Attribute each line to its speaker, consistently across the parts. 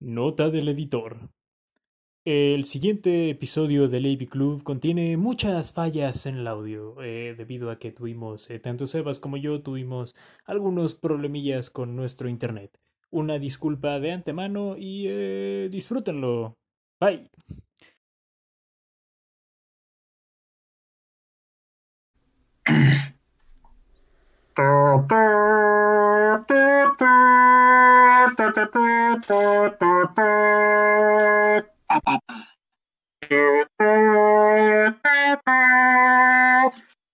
Speaker 1: Nota del editor. El siguiente episodio del AV Club contiene muchas fallas en el audio, eh, debido a que tuvimos, eh, tanto Sebas como yo tuvimos algunos problemillas con nuestro internet. Una disculpa de antemano y eh, disfrútenlo. Bye.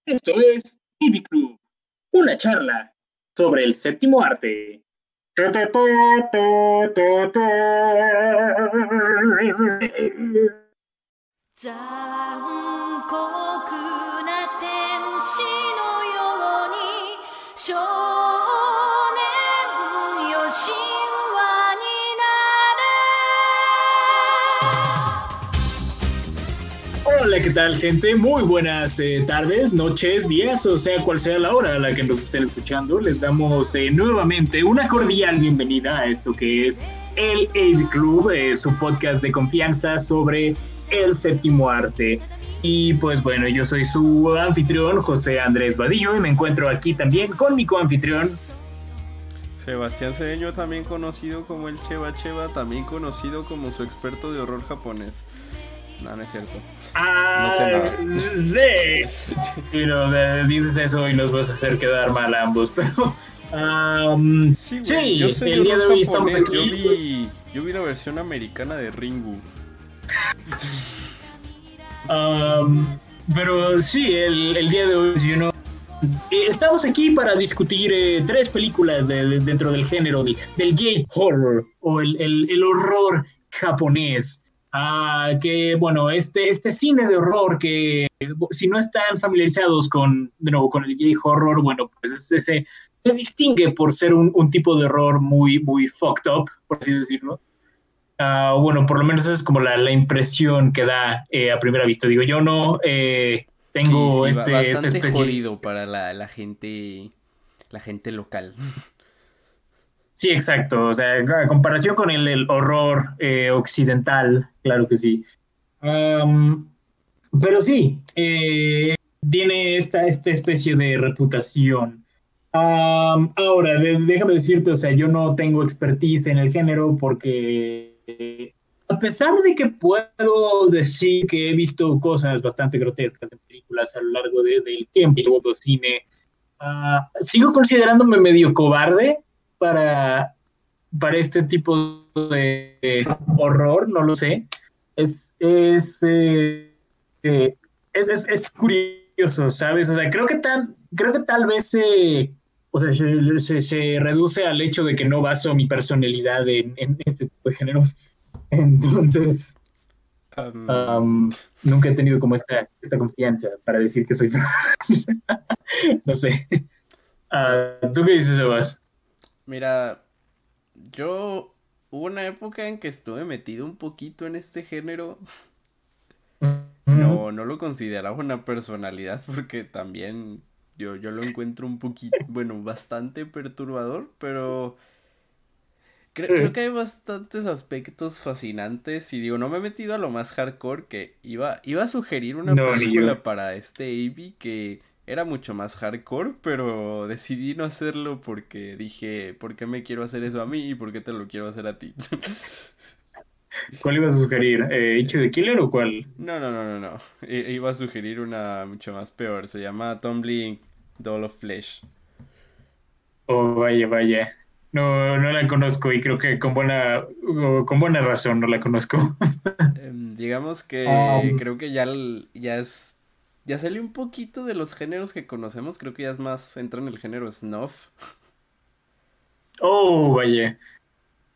Speaker 2: Esto es Ivy Club, una charla sobre el séptimo arte. ¿Qué tal, gente? Muy buenas eh, tardes, noches, días, o sea, cual sea la hora a la que nos estén escuchando. Les damos eh, nuevamente una cordial bienvenida a esto que es el AV Club, eh, su podcast de confianza sobre el séptimo arte. Y pues bueno, yo soy su anfitrión, José Andrés Vadillo, y me encuentro aquí también con mi coanfitrión.
Speaker 3: Sebastián Cedeño, también conocido como el Cheva Cheva, también conocido como su experto de horror japonés. No, no es cierto.
Speaker 2: Ah, no sé sí. y nos, dices eso y nos vas a hacer quedar mal a ambos, pero. Um, sí, sí
Speaker 3: yo el día de hoy estamos aquí. Yo vi, yo vi la versión americana de Ringu.
Speaker 2: um, pero sí, el, el, día de hoy, you know, estamos aquí para discutir eh, tres películas de, de, dentro del género de, del gay horror o el, el, el horror japonés. Ah, que bueno, este, este cine de horror que si no están familiarizados con, de nuevo, con el gay horror, bueno, pues ese se distingue por ser un, un, tipo de horror muy, muy fucked up, por así decirlo. Ah, bueno, por lo menos esa es como la, la impresión que da eh, a primera vista. Digo, yo no eh, tengo
Speaker 3: sí, sí,
Speaker 2: este,
Speaker 3: bastante
Speaker 2: esta especie...
Speaker 3: jodido para la, la gente, la gente local.
Speaker 2: Sí, exacto. O sea, a comparación con el, horror eh, occidental, claro que sí. Pero sí, eh, tiene esta, esta especie de reputación. Ahora, de, déjame decirte, o sea, yo no tengo expertise en el género porque eh, a pesar de que puedo decir que he visto cosas bastante grotescas en películas a lo largo de, del tiempo cine, uh, sigo considerándome medio cobarde para, para este tipo de horror, no lo sé. Es, es, eh, eh, es, es, es, curioso, ¿sabes? O sea, creo que tal, creo que tal vez eh, o sea, se, se, se, reduce al hecho de que no baso mi personalidad en, en este tipo de géneros. Entonces, um... Um, nunca he tenido como esta, esta confianza para decir que soy no sé. Uh, ¿Tú qué dices, Sebas?
Speaker 3: Mira, yo hubo una época en que estuve metido un poquito en este género. No, no lo consideraba una personalidad porque también yo, yo lo encuentro un poquito, bueno, bastante perturbador, pero creo, creo que hay bastantes aspectos fascinantes y digo, no me he metido a lo más hardcore que iba, iba a sugerir una no, película para este Avi que era mucho más hardcore, pero decidí no hacerlo porque dije, ¿por qué me quiero hacer eso a mí y por qué te lo quiero hacer a ti?
Speaker 2: ¿Cuál ibas a sugerir? ¿Eh, ¿Hecho de Killer o cuál?
Speaker 3: No, no, no, no, no. I iba a sugerir una mucho más peor. Se llama Tumbling Doll of Flesh.
Speaker 2: Oh, vaya, vaya. No, no la conozco y creo que con buena, con buena razón no la conozco.
Speaker 3: um, digamos que um, creo que ya, ya es ya salió un poquito de los géneros que conocemos, creo que ya es más, entra en el género snuff.
Speaker 2: Oh, vaya.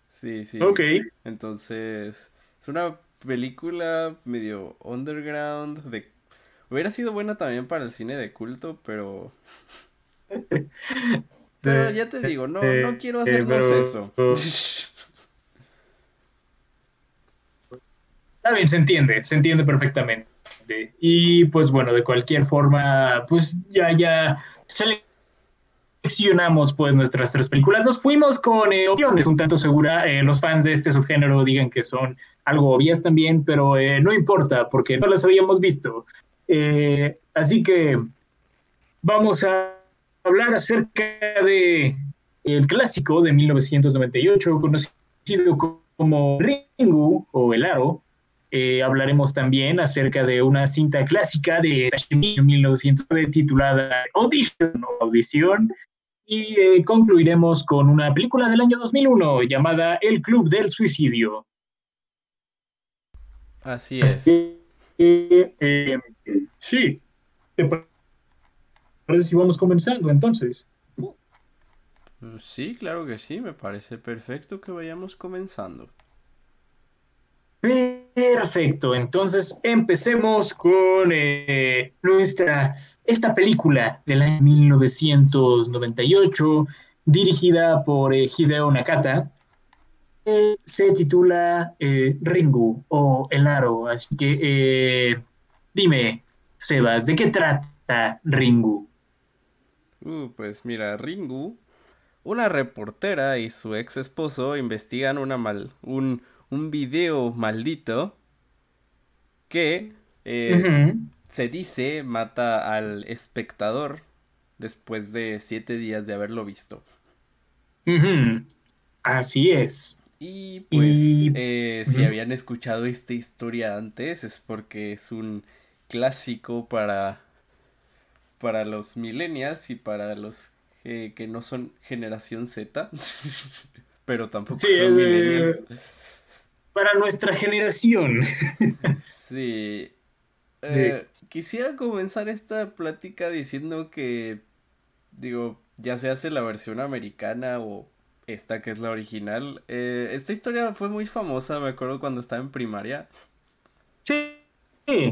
Speaker 3: Sí, sí.
Speaker 2: Ok.
Speaker 3: Entonces, es una película medio underground, de... Hubiera sido buena también para el cine de culto, pero... pero ya te digo, no, no quiero hacernos
Speaker 2: pero...
Speaker 3: eso.
Speaker 2: Está bien, se entiende, se entiende perfectamente. Y pues bueno, de cualquier forma, pues ya, ya seleccionamos pues nuestras tres películas. Nos fuimos con eh, opciones un tanto segura. Eh, los fans de este subgénero digan que son algo obvias también, pero eh, no importa porque no las habíamos visto. así que vamos a hablar acerca de el clásico de 1998 conocido como Ringu o El Aro. Hablaremos también acerca de una cinta clásica de 1909 titulada Audition o Audición, y eh, concluiremos con una película del año 2001 llamada El Club del Suicidio.
Speaker 3: Así es.
Speaker 2: Eh, eh, sí. ¿Te parece si vamos comenzando entonces?
Speaker 3: Sí, claro que sí, me parece perfecto que vayamos comenzando.
Speaker 2: Perfecto, entonces empecemos con nuestra esta película del año 1998, dirigida por eh, Hideo Nakata, eh, se titula eh, Ringu o El Aro. Así que dime, Sebas, ¿de qué trata Ringu?
Speaker 3: Uh, pues mira, Ringu, una reportera y su ex esposo investigan una mal, un, un video maldito que se dice mata al espectador después de siete días de haberlo visto.
Speaker 2: Así es.
Speaker 3: Y pues eh, si habían escuchado esta historia antes es porque es un clásico para, para los millennials y para los que no son generación Z, pero tampoco son eh, millennials.
Speaker 2: Para nuestra generación.
Speaker 3: sí. Eh, quisiera comenzar esta plática diciendo que, digo, ya se hace la versión americana o esta que es la original. Eh, esta historia fue muy famosa, me acuerdo cuando estaba en primaria.
Speaker 2: Sí,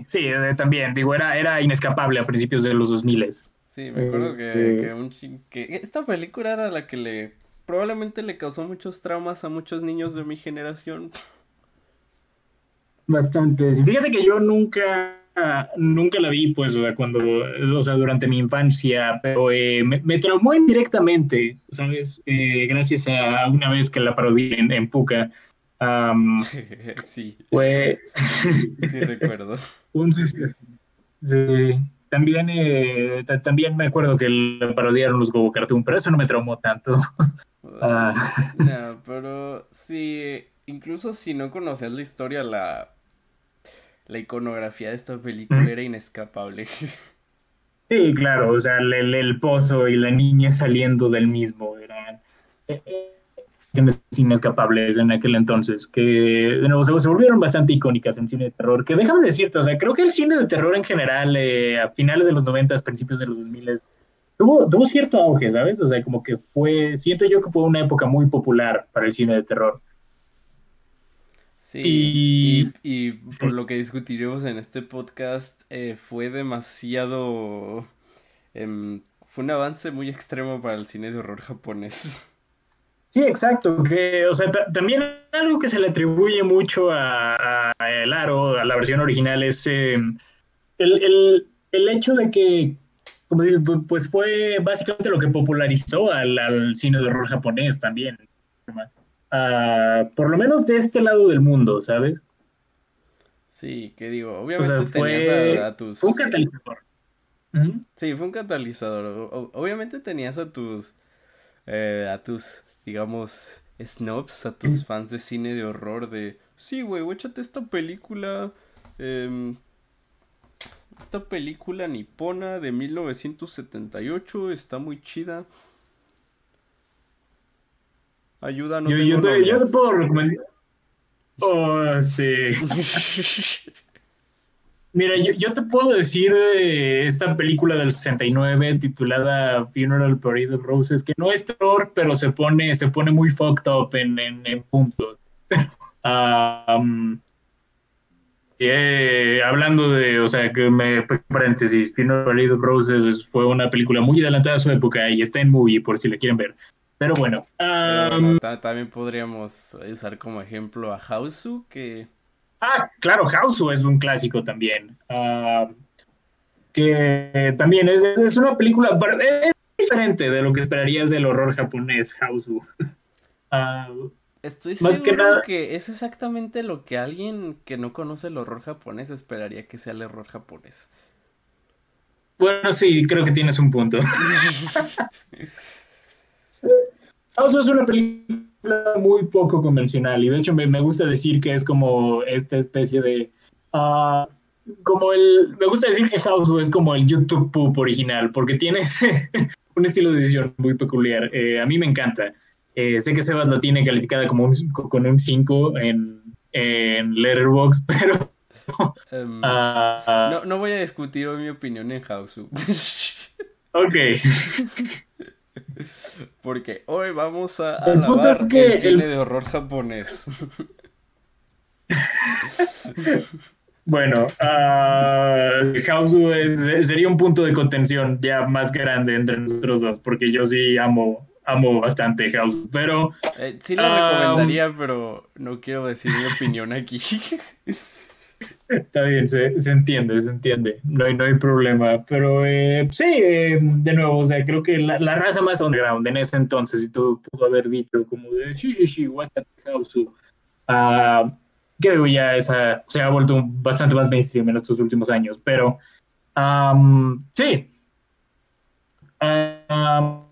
Speaker 2: sí, eh, también, digo, era, era inescapable a principios de los 2000.
Speaker 3: Sí, me acuerdo que, que esta película era la que le probablemente le causó muchos traumas a muchos niños de mi generación.
Speaker 2: Bastantes. Fíjate que yo nunca nunca la vi, pues, o sea, cuando, o sea, durante mi infancia, pero eh, me, traumó indirectamente, ¿sabes? Eh, gracias a una vez que la parodí en, en Puka.
Speaker 3: sí.
Speaker 2: Fue...
Speaker 3: sí, recuerdo.
Speaker 2: Un, sí, también, eh, también me acuerdo que la parodiaron los Gogo Cartoon, pero eso no me traumó tanto.
Speaker 3: Ah. no, pero sí, incluso si no conocías la historia, la la iconografía de esta película era inescapable.
Speaker 2: Sí, claro, o sea, el, pozo y la niña saliendo del mismo eran eh, eh, inescapables en aquel entonces, que de nuevo se, volvieron bastante icónicas en cine de terror, que déjame decirte, o sea, creo que el cine de terror en general, eh, a finales de los 90, principios de los 2000, tuvo, tuvo cierto auge, ¿sabes? O sea, como que fue, siento yo que fue una época muy popular para el cine de terror.
Speaker 3: Sí, y, por lo que discutiremos en este podcast, eh, fue demasiado... Em, fue un avance muy extremo para el cine de horror japonés.
Speaker 2: Sí, exacto. Que, o sea, también algo que se le atribuye mucho a, El Aro, a la versión original, es em, el, hecho de que, como pues fue básicamente lo que popularizó al, al cine de horror japonés también por lo menos de este lado del mundo, ¿sabes?
Speaker 3: Sí, que digo, obviamente tenías a, tus...
Speaker 2: un catalizador.
Speaker 3: Sí, fue un catalizador. obviamente tenías a tus, eh, a tus, digamos, snobs, a tus fans de cine de horror de, sí, güey, échate esta película, em, esta película nipona de 1978, está muy chida. Ayuda, no
Speaker 2: yo,
Speaker 3: tengo
Speaker 2: yo, te, yo te puedo recomendar. Oh, sí. Mira, yo, yo, te puedo decir de esta película del 69 titulada Funeral Parade of Roses, que no es terror, pero se pone, se pone muy fucked up en, en, en puntos. um, eh, hablando de, o sea, que me paréntesis, Funeral Parade of Roses fue una película muy adelantada a su época y está en movie por si la quieren ver. Pero bueno.
Speaker 3: también podríamos usar como ejemplo a Hausu, que...
Speaker 2: Ah, claro, Hausu es un clásico también. que también es, es, una película... Es diferente de lo que esperarías del horror japonés, Hausu. Ah,
Speaker 3: Estoy
Speaker 2: más
Speaker 3: seguro
Speaker 2: que nada-
Speaker 3: que es exactamente lo que alguien que no conoce el horror japonés esperaría que sea el horror japonés.
Speaker 2: bueno, sí, creo que tienes un punto. House es una película muy poco convencional y de hecho me, me gusta decir que es como esta especie de... ah, como el... Me gusta decir que House es como el YouTube Poop original porque tiene un estilo de edición muy peculiar. Eh, a mí me encanta. Eh, sé que Sebas la tiene calificada como un, con un 5 en, en Letterboxd, pero...
Speaker 3: Em,
Speaker 2: ah,
Speaker 3: no, no voy a discutir hoy mi opinión en Hausu.
Speaker 2: Ok.
Speaker 3: Porque hoy vamos a
Speaker 2: El
Speaker 3: alabar
Speaker 2: es que
Speaker 3: el
Speaker 2: el-
Speaker 3: cine de horror japonés.
Speaker 2: Bueno, ah, Hausu es- sería un punto de contención ya más grande entre nosotros dos, porque yo sí amo, amo bastante Hausu, pero
Speaker 3: Eh, sí lo
Speaker 2: Ah,
Speaker 3: recomendaría, pero no quiero decir mi opinión aquí.
Speaker 2: está bien, se, se entiende, se entiende, no hay, no hay problema, pero eh, sí, eh, de nuevo, o sea, creo que la, la raza más underground en ese entonces, si tú pudo haber dicho como de, sí, sí, sí, Wakata Hausu, ah, que ya esa se ha vuelto bastante más mainstream en estos últimos años, pero am, sí. Am,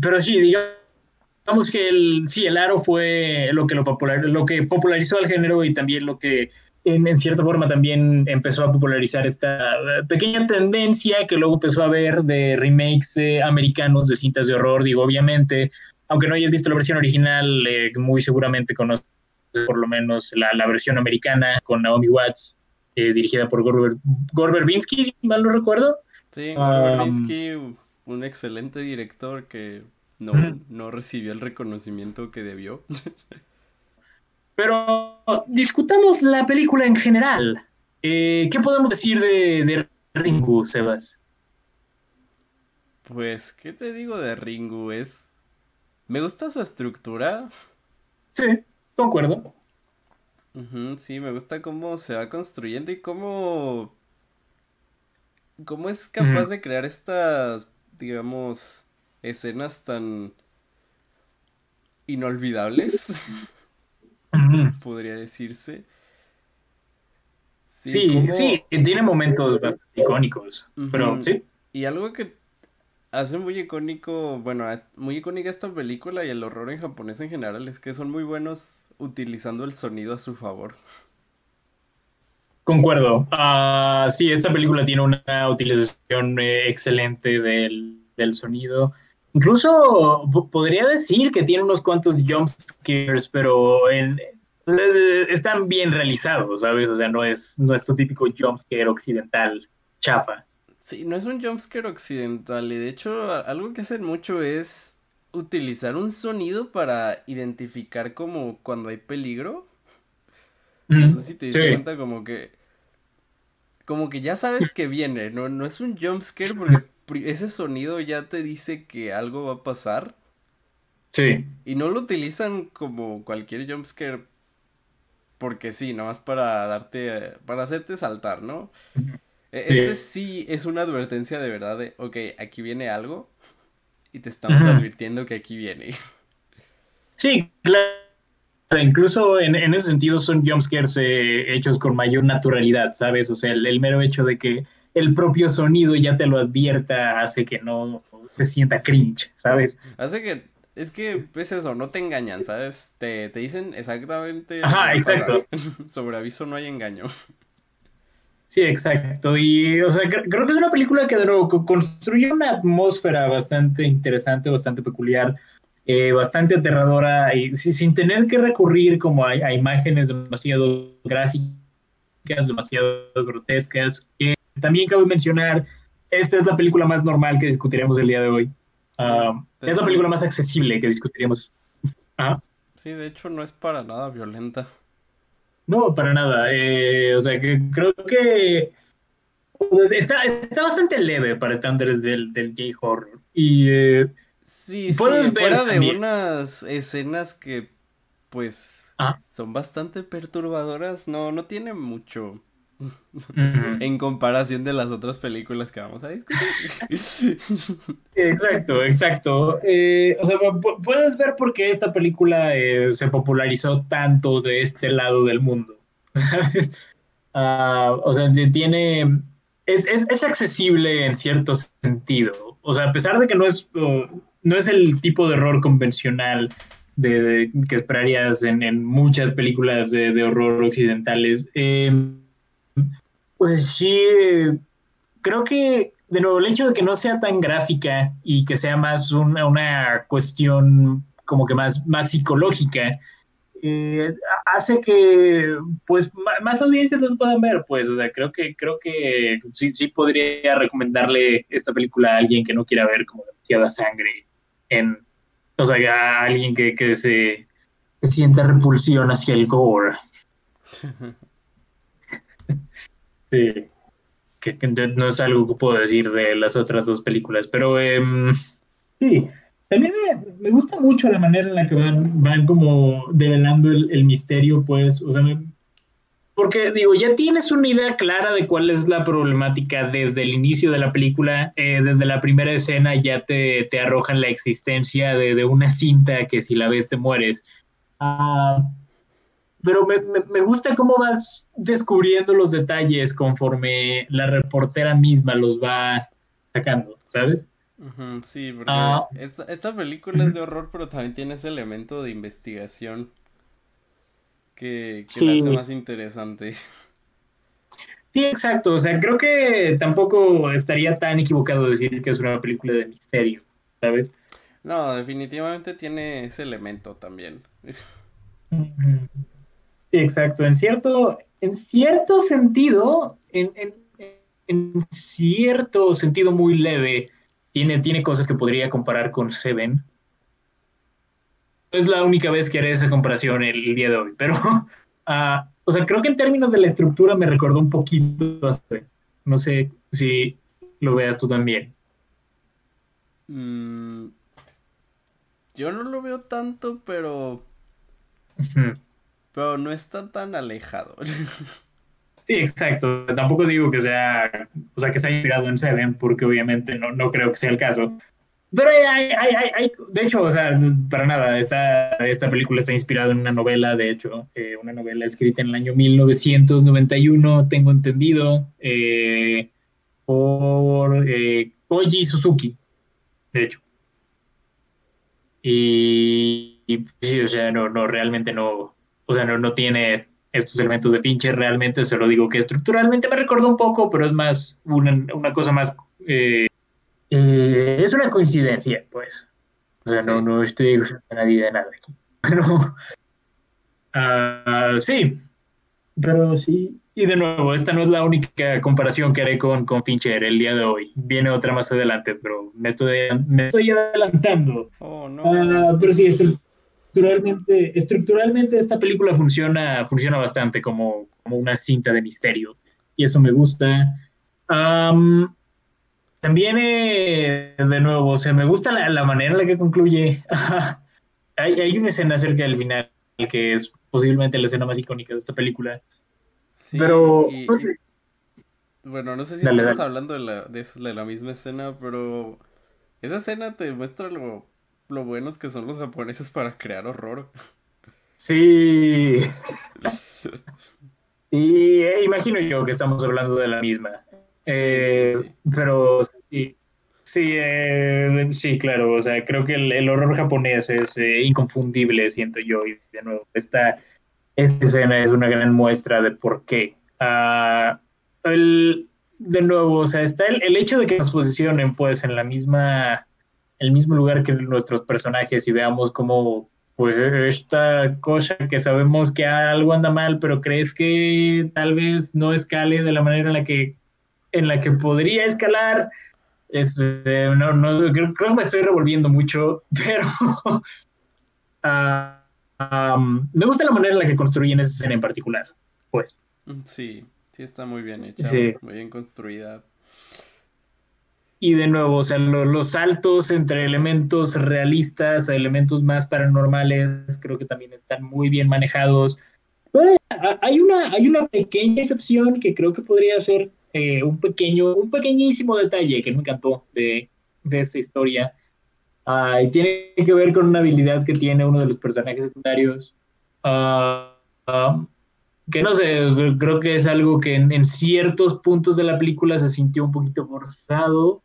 Speaker 2: pero sí, digamos que el, sí, el aro fue lo que, lo, popular, lo que popularizó el género y también lo que en, en cierta forma también empezó a popularizar esta eh, pequeña tendencia que luego empezó a ver de remakes eh, americanos de cintas de horror. Digo, obviamente, aunque no hayas visto la versión original, eh, muy seguramente conoces por lo menos la, la versión americana con Naomi Watts, eh, dirigida por Gore, Gore Verbinski, si mal no recuerdo.
Speaker 3: Sí,
Speaker 2: Um,
Speaker 3: Verbinski, un excelente director que no, no recibió el reconocimiento que debió.
Speaker 2: Pero discutamos la película en general. Eh, ¿Qué podemos decir de, de Ringu, Sebas?
Speaker 3: Pues, ¿qué te digo de Ringu? Es... Me gusta su estructura.
Speaker 2: Sí, concuerdo.
Speaker 3: Sí, me gusta cómo se va construyendo y cómo... cómo es capaz de crear estas, digamos, escenas tan inolvidables, Podría decirse.
Speaker 2: Sí, sí, tiene momentos bastante icónicos, pero sí.
Speaker 3: Y algo que hace muy icónico, bueno, muy icónica esta película y el horror en japonés en general es que son muy buenos utilizando el sonido a su favor.
Speaker 2: Concuerdo. Ah, sí, esta película tiene una utilización eh, excelente del, del sonido. Incluso po- podría decir que tiene unos cuantos jump scares, pero en- están bien realizados, ¿sabes? O sea, no es nuestro típico jump scare occidental chafa.
Speaker 3: Sí, no es un jumpscare occidental y de hecho algo que hacen mucho es utilizar un sonido para identificar como cuando hay peligro. No sé si te
Speaker 2: Sí.
Speaker 3: cuenta como que como que ya sabes que viene, no, no es un jumpscare porque ese sonido ya te dice que algo va a pasar.
Speaker 2: Sí,
Speaker 3: Y no lo utilizan como cualquier jumpscare porque sí, nomás para darte, para hacerte saltar, ¿no? E-
Speaker 2: Sí.
Speaker 3: Este sí es una advertencia de verdad de, ok, aquí viene algo y te estamos advirtiendo que aquí viene.
Speaker 2: sí, claro. Incluso en, en ese sentido son jumpscares eh, hechos con mayor naturalidad, ¿sabes? O sea, el, el mero hecho de que el propio sonido ya te lo advierta hace que no se sienta cringe, ¿sabes?
Speaker 3: Hace que, es que es eso, no te engañan, ¿sabes? Te, te dicen exactamente
Speaker 2: Ajá, exacto.
Speaker 3: Sobre aviso no hay engaño.
Speaker 2: Sí, exacto. Y, o sea, cre- creo que es una película que de nuevo co- construye una atmósfera bastante interesante, bastante peculiar, eh, bastante aterradora, y si- sin tener que recurrir como a, a imágenes demasiado gráficas, demasiado grotescas. que también cabe mencionar, esta es la película más normal que discutiremos el día de hoy. Ah, es la película más accesible que discutiremos. Ah,
Speaker 3: Sí, de hecho no es para nada violenta.
Speaker 2: No, para nada. Eh, o sea, que creo que o sea, está, está bastante leve para estándares del, del gay horror. Y eh,
Speaker 3: Sí, sí,
Speaker 2: ver
Speaker 3: fuera de unas escenas que, pues,
Speaker 2: Ah.
Speaker 3: son bastante perturbadoras, no, no tiene mucho. En comparación de las otras películas que vamos a discutir.
Speaker 2: Exacto, exacto. Eh, o sea, puedes ver por qué esta película eh, se popularizó tanto de este lado del mundo. Ah, o sea, tiene. Es, es, accesible en cierto sentido. O sea, a pesar de que no es, no es el tipo de horror convencional de, que esperarías en, muchas películas de, horror occidentales. Eh, pues sí, creo que, de nuevo, el hecho de que no sea tan gráfica y que sea más una, una cuestión como que más, más psicológica, eh, hace que pues más audiencias los puedan ver, pues, o sea, creo que, creo que sí, sí podría recomendarle esta película a alguien que no quiera ver como demasiada sangre en, o sea, a alguien que, que se, que sienta repulsión hacia el gore. sí, que, no es algo que puedo decir de las otras dos películas, pero em, sí, también me, gusta mucho la manera en la que van, van como develando el, misterio, pues, o sea, porque digo, ya tienes una idea clara de cuál es la problemática desde el inicio de la película, eh, desde la primera escena ya te, te arrojan la existencia de, de, una cinta que si la ves te mueres. Ah, pero me, me, gusta cómo vas descubriendo los detalles conforme la reportera misma los va sacando, ¿sabes?
Speaker 3: sí, porque ah. esta, esta, película es de horror, pero también tiene ese elemento de investigación que, que la hace más interesante.
Speaker 2: Sí, exacto. O sea, creo que tampoco estaría tan equivocado decir que es una película de misterio, ¿sabes?
Speaker 3: No, definitivamente tiene ese elemento también.
Speaker 2: Sí, exacto. En cierto, en cierto sentido, en, cierto sentido muy leve, tiene, tiene cosas que podría comparar con Seven. Es la única vez que haré esa comparación el, día de hoy, pero, uh, o sea, creo que en términos de la estructura me recordó un poquito a Seven. No sé si lo veas tú también.
Speaker 3: Mm, yo no lo veo tanto, pero pero no está tan alejado.
Speaker 2: Sí, exacto. Tampoco digo que sea, o sea, que se haya inspirado en Seven, porque obviamente no, no creo que sea el caso. Pero hay, hay, hay, hay, de hecho, o sea, para nada, esta, esta película está inspirada en una novela, de hecho, eh, una novela escrita en el año 1991, tengo entendido, eh, por eh, Koji Suzuki, de hecho. Y, y o sea, no, no, realmente no, o sea, no, tiene estos elementos de pinche, realmente se lo digo que estructuralmente me recordó un poco, pero es más una, cosa más... Eh, eh, es una coincidencia, pues. O sea, no, no estoy a nadie de nada aquí. Pero... Ah, sí, pero sí. Y de nuevo, esta no es la única comparación que haré con, con Fincher el día de hoy. Viene otra más adelante, pero me estoy, me estoy adelantando.
Speaker 3: Oh, no.
Speaker 2: Ah, pero sí, esto, estructuralmente, estructuralmente esta película funciona, funciona bastante como, como una cinta de misterio y eso me gusta. también, eh, de nuevo, o sea, me gusta la, manera en la que concluye. hay, hay, una escena cerca del final que es posiblemente la escena más icónica de esta película.
Speaker 3: Sí, pero... bueno, no sé si estamos hablando de la, de la misma escena, pero esa escena te muestra lo lo buenos que son los japoneses para crear horror.
Speaker 2: Sí. y eh, imagino yo que estamos hablando de la misma. Eh, pero sí, sí, eh, sí, claro. O sea, creo que el, horror japonés es inconfundible, siento yo. Y de nuevo, esta, esta escena es una gran muestra de por qué. Ah, el, de nuevo, o sea, está el, el hecho de que nos posicionen pues en la misma el mismo lugar que nuestros personajes y veamos cómo pues esta cosa que sabemos que algo anda mal, pero crees que tal vez no escale de la manera en la que en la que podría escalar. Es, eh, no, no, creo, que me estoy revolviendo mucho, pero ah, me gusta la manera en la que construyen esa escena en particular. Pues.
Speaker 3: Sí, sí está muy bien hecha, muy bien construida.
Speaker 2: Y de nuevo, o sea, los saltos entre elementos realistas a elementos más paranormales creo que también están muy bien manejados. hay una, hay una pequeña excepción que creo que podría ser eh, un pequeño, un pequeñísimo detalle que me encantó de, de esta historia. Ah, y tiene que ver con una habilidad que tiene uno de los personajes secundarios. Ah, ah, que no sé, creo que es algo que en, ciertos puntos de la película se sintió un poquito forzado,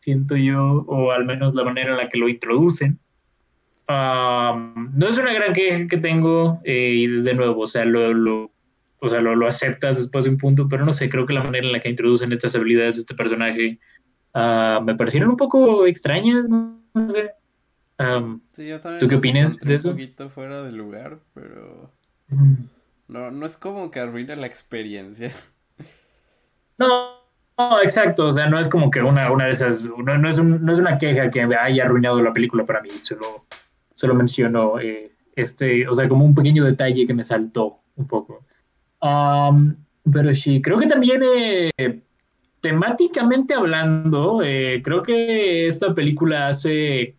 Speaker 2: siento yo, o al menos la manera en la que lo introducen. no es una gran queja que tengo, eh, y de nuevo, o sea, lo, lo, o sea lo, lo, aceptas después de un punto, pero no sé, creo que la manera en la que introducen estas habilidades de este personaje me parecieron un poco extrañas, no, sé.
Speaker 3: sí, yo también
Speaker 2: ¿Tú qué opinas de eso?
Speaker 3: Un poquito fuera de lugar, pero... No, no es como que arruine la experiencia.
Speaker 2: No, no, exacto. O sea, no es como que una, una de esas. No, es no es una queja que haya arruinado la película para mí. Solo, solo menciono eh, este. O sea, como un pequeño detalle que me saltó un poco. pero sí, creo que también. Eh, temáticamente hablando, eh, creo que esta película hace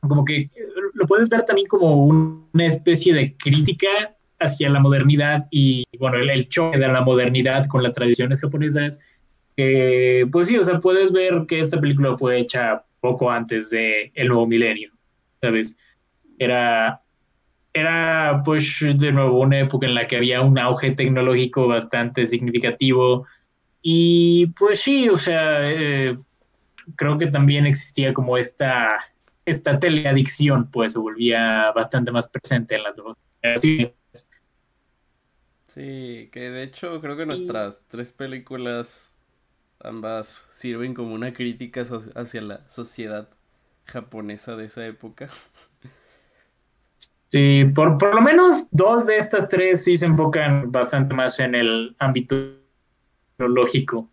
Speaker 2: como que lo puedes ver también como una especie de crítica hacia la modernidad y, bueno, el, choque de la modernidad con las tradiciones japonesas. Pues sí, o sea, puedes ver que esta película fue hecha poco antes del el nuevo milenio, ¿sabes? Era, era, pues, de nuevo, una época en la que había un auge tecnológico bastante significativo y, pues sí, o sea, eh, creo que también existía como esta, esta teleadicción, pues, se volvía bastante más presente en las dos
Speaker 3: Sí, que de hecho creo que nuestras tres películas ambas sirven como una crítica hacia la sociedad japonesa de esa época.
Speaker 2: Sí, por, por lo menos dos de estas tres sí se enfocan bastante más en el ámbito lógico.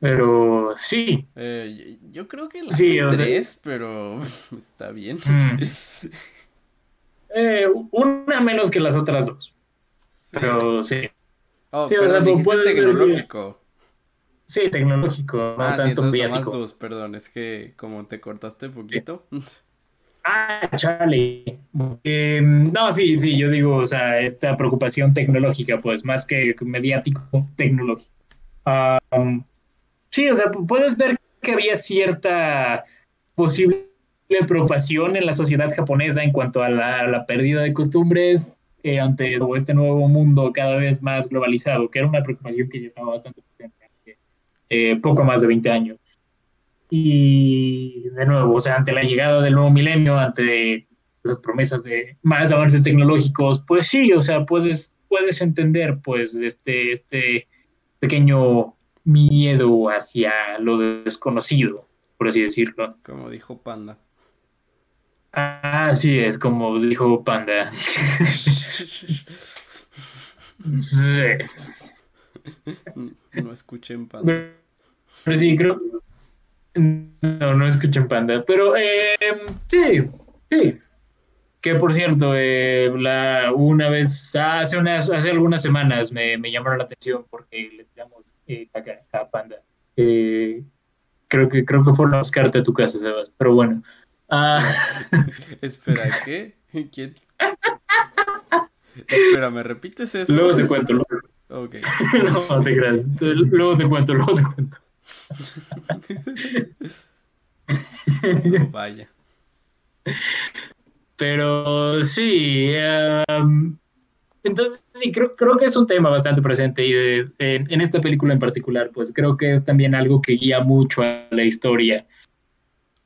Speaker 2: Pero sí.
Speaker 3: Eh, yo creo que las sí, tres, pero está bien. Mm.
Speaker 2: Eh, una menos que las otras dos. Pero sí.
Speaker 3: Oh, sí, o sea, tecnológico.
Speaker 2: Sí, tecnológico, no
Speaker 3: ah, tanto sí, dos, perdón, es que como te cortaste poquito.
Speaker 2: Ah, chale. no, sí, sí, yo digo, o sea, esta preocupación tecnológica, pues, más que mediático, tecnológico. sí, o sea, puedes ver que había cierta posible preocupación en la sociedad japonesa en cuanto a la, a la pérdida de costumbres, eh, ante este nuevo mundo cada vez más globalizado, que era una preocupación que ya estaba bastante presente eh, poco más de 20 años. Y de nuevo, o sea, ante la llegada del nuevo milenio, ante las promesas de más avances tecnológicos, pues sí, o sea, puedes, puedes entender pues este, este pequeño miedo hacia lo desconocido, por así decirlo.
Speaker 3: Como dijo Panda.
Speaker 2: Ah, sí, es como dijo Panda.
Speaker 3: No escuchen Panda.
Speaker 2: Pero, sí, creo. No, no escuchen Panda. Pero eh, sí, sí. Que por cierto, eh, la, una vez, hace, unas, hace algunas semanas me, me llamaron la atención porque le tiramos eh, a, Panda. Eh, creo que creo que fueron a buscarte a tu casa, Sebas. Pero bueno. Ah.
Speaker 3: Espera, ¿qué? ¿Quién? Espera, ¿me repites eso?
Speaker 2: Luego te cuento. Luego.
Speaker 3: Ok.
Speaker 2: no, te. Luego te cuento, luego te cuento.
Speaker 3: Vaya.
Speaker 2: Pero sí, em, entonces sí, creo, creo que es un tema bastante presente y en, en, esta película en particular, pues creo que es también algo que guía mucho a la historia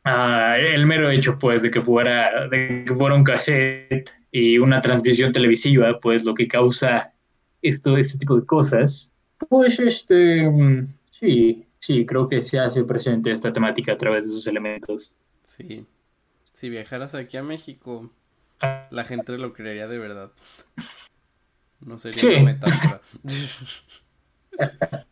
Speaker 2: Ah, el mero hecho, pues, de que fuera, de que fuera un cassette y una transmisión televisiva, pues, lo que causa esto, este tipo de cosas, pues, este, mm, sí, sí, creo que se hace presente esta temática a través de esos elementos.
Speaker 3: Sí. Si viajaras aquí a México, la gente lo creería de verdad. No sería una metáfora.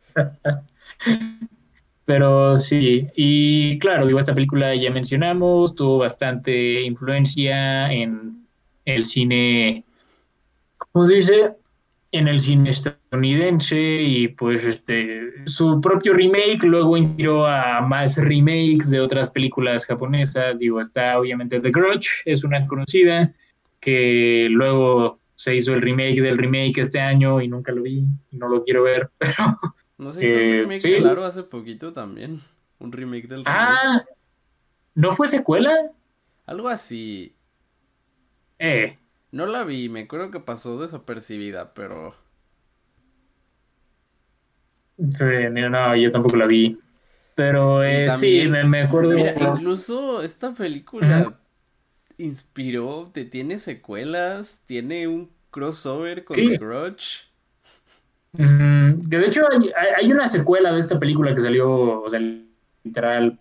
Speaker 2: Pero sí, y claro, digo, esta película ya mencionamos, tuvo bastante influencia en el cine, ¿cómo se dice? En el cine estadounidense y pues este, su propio remake luego inspiró a más remakes de otras películas japonesas. Digo, está obviamente The Grudge, es una conocida, que luego se hizo el remake del remake este año y nunca lo vi y no lo quiero ver, pero...
Speaker 3: No se hizo un
Speaker 2: Eh,
Speaker 3: remake
Speaker 2: sí.
Speaker 3: de Laro hace poquito también. Un remake del remake.
Speaker 2: Ah, ¿no fue secuela?
Speaker 3: Algo así.
Speaker 2: Eh,
Speaker 3: No la vi, me acuerdo que pasó desapercibida, pero...
Speaker 2: sí, no, yo tampoco la vi. Pero eh,
Speaker 3: también-
Speaker 2: sí, me, me acuerdo...
Speaker 3: Mira, incluso esta película inspiró, te, tiene secuelas, tiene un crossover con
Speaker 2: Sí.
Speaker 3: The Grudge.
Speaker 2: Que de hecho hay, hay- hay una secuela de esta película que salió, o sea, literal,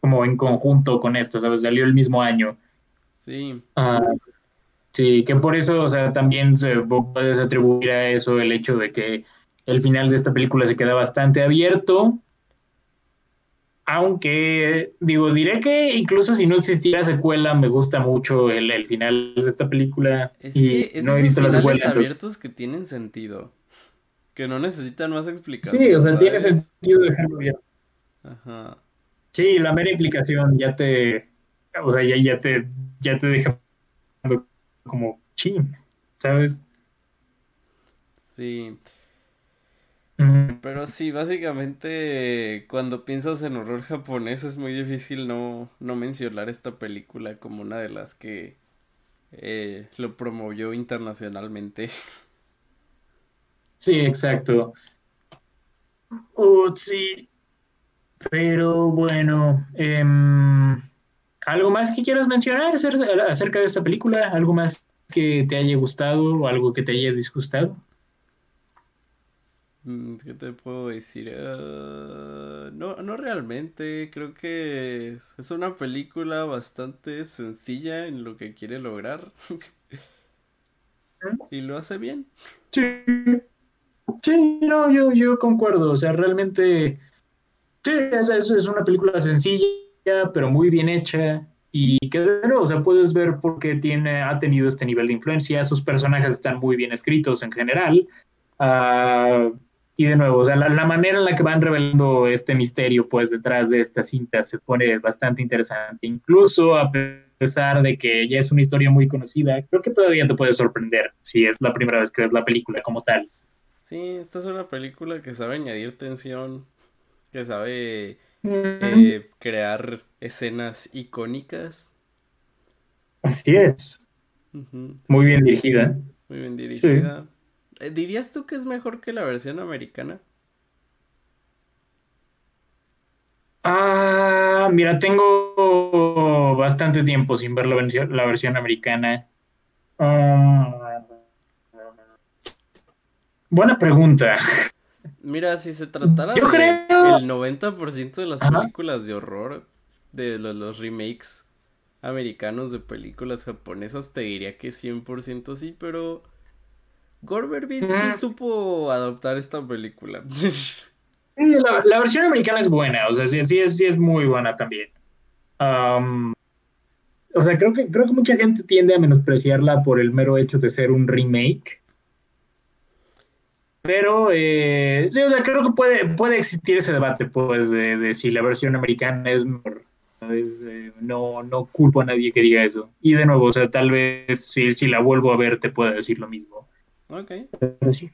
Speaker 2: como en conjunto con esta, ¿sabes? Salió el mismo año.
Speaker 3: Sí,
Speaker 2: Ah, sí, que por eso, o sea, también se puedes atribuir a eso el hecho de que el final de esta película se queda bastante abierto. Aunque, digo, diré que incluso si no existiera secuela, me gusta mucho el, el final de esta película.
Speaker 3: es
Speaker 2: y
Speaker 3: que
Speaker 2: no he visto la secuela. entonces-
Speaker 3: abiertos que tienen sentido. Que no necesitan más explicación.
Speaker 2: Sí, o sea, tiene sentido dejarlo abierto.
Speaker 3: Ajá.
Speaker 2: Sí, la mera implicación ya te, o sea, ya, ya te, ya te deja como chin, ¿sabes?
Speaker 3: Sí. Pero sí, básicamente cuando piensas en horror japonés es muy difícil no, no mencionar esta película como una de las que eh, lo promovió internacionalmente.
Speaker 2: Sí, exacto. Oh, sí, pero bueno, em, ¿algo más que quieras mencionar acer- acerca de esta película? ¿Algo más que te haya gustado o algo que te haya disgustado?
Speaker 3: Mm, ¿Qué te puedo decir? Ah, no, no realmente, creo que es, una película bastante sencilla en lo que quiere lograr y lo hace bien.
Speaker 2: Sí, sí, no, yo, yo concuerdo, o sea, realmente, sí, es- es una película sencilla, pero muy bien hecha, y que de nuevo, o sea, puedes ver por qué tiene, ha tenido este nivel de influencia, sus personajes están muy bien escritos en general, ah, y de nuevo, o sea, la, la manera en la que van revelando este misterio, pues, detrás de esta cinta se pone bastante interesante, incluso a pesar de que ya es una historia muy conocida, creo que todavía te puede sorprender si es la primera vez que ves la película como tal.
Speaker 3: Sí, esta es una película que sabe añadir tensión, que sabe eh, crear escenas icónicas.
Speaker 2: Así es, muy bien dirigida.
Speaker 3: Muy bien dirigida. Eh, ¿Dirías tú que es mejor que la versión americana?
Speaker 2: Ah, mira, tengo bastante tiempo sin ver la versión, la versión americana. Ah, buena pregunta.
Speaker 3: Mira, si se tratara
Speaker 2: Yo
Speaker 3: de
Speaker 2: creo-
Speaker 3: el 90% de las
Speaker 2: Ajá.
Speaker 3: películas de horror, de lo- los, remakes americanos de películas japonesas, te diría que 100% sí, pero Gore Verbinski
Speaker 2: Mm.
Speaker 3: supo adaptar esta película.
Speaker 2: La, la versión americana es buena, o sea, sí, sí es, sí es muy buena también. Am, o sea, creo que, creo que mucha gente tiende a menospreciarla por el mero hecho de ser un remake. Pero, eh, sí, o sea, creo que puede, puede existir ese debate, pues, de, de si la versión americana es mejor. Eh, No, no culpo a nadie que diga eso. Y de nuevo, o sea, tal vez si, si la vuelvo a ver te pueda decir lo mismo.
Speaker 3: ok.
Speaker 2: Pero sí.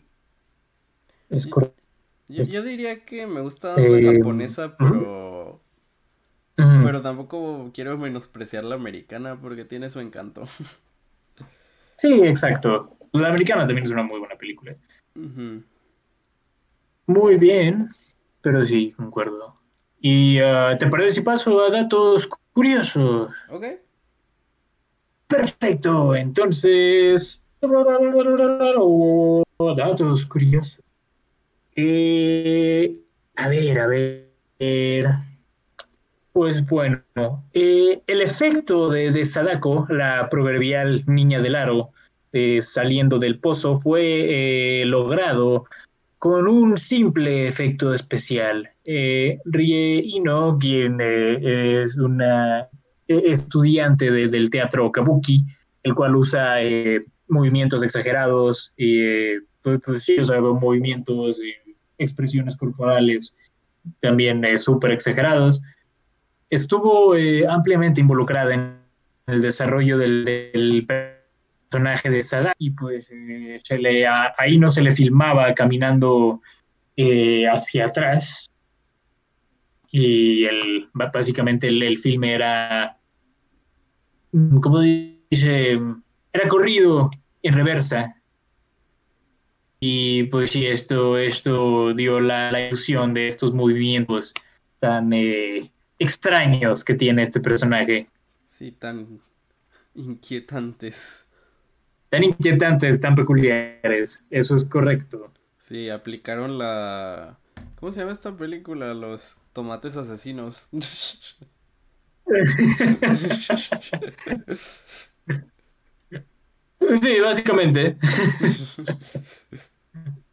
Speaker 2: Es correcto.
Speaker 3: Yo, yo diría que me gusta la
Speaker 2: Eh,
Speaker 3: japonesa, pero... Pero tampoco quiero menospreciar la americana porque tiene su encanto.
Speaker 2: Sí, exacto. La americana también es una muy buena película. Muy bien, pero sí, concuerdo. ¿Y ah, te parece si paso a datos curiosos?
Speaker 3: Ok.
Speaker 2: Perfecto, entonces... Datos curiosos. Eh, a ver, a ver. Pues bueno, eh, el efecto de, de Sadako, la proverbial niña del aro, eh, saliendo del pozo, fue eh, logrado con un simple efecto especial. Eh, Rie Ino, quien eh, es una eh, estudiante de- del teatro kabuki, el cual usa movimientos exagerados, y pues, pues sí, movimientos y expresiones corporales también súper exagerados. Estuvo ampliamente involucrada en el desarrollo del, del personaje de Sadako y pues eh, se le, ahí no se le filmaba caminando eh, hacia atrás y el, básicamente el, el filme era, como dice, era corrido en reversa. Y pues sí, esto, esto dio la, la ilusión de estos movimientos tan eh, extraños que tiene este personaje.
Speaker 3: Sí, tan inquietantes.
Speaker 2: Tan inquietantes, tan peculiares, eso es correcto.
Speaker 3: Sí, aplicaron la... ¿Cómo se llama esta película? Los tomates asesinos.
Speaker 2: Sí, básicamente.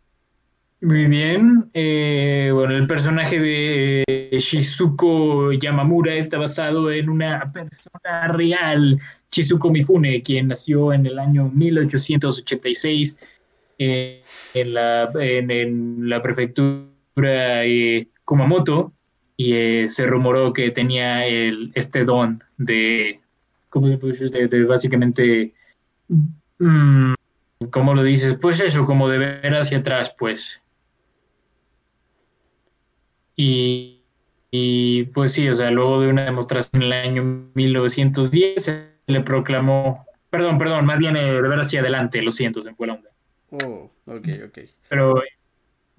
Speaker 2: Muy bien. Eh, bueno, el personaje de eh, Shizuko Yamamura está basado en una persona real, Shizuko Mifune, quien nació en el año 1886 eh, en, la, en, la prefectura Kumamoto y se rumoró que tenía el, este don de, ¿cómo se puede decir? de básicamente Mm, ¿Cómo lo dices? Pues eso, como de ver hacia atrás, pues. Y, y, pues sí, o sea, luego de una demostración en el año 1910 se le proclamó, perdón, perdón, más bien eh, de ver hacia adelante, lo siento, se fue la onda.
Speaker 3: Oh, ok, ok.
Speaker 2: Pero,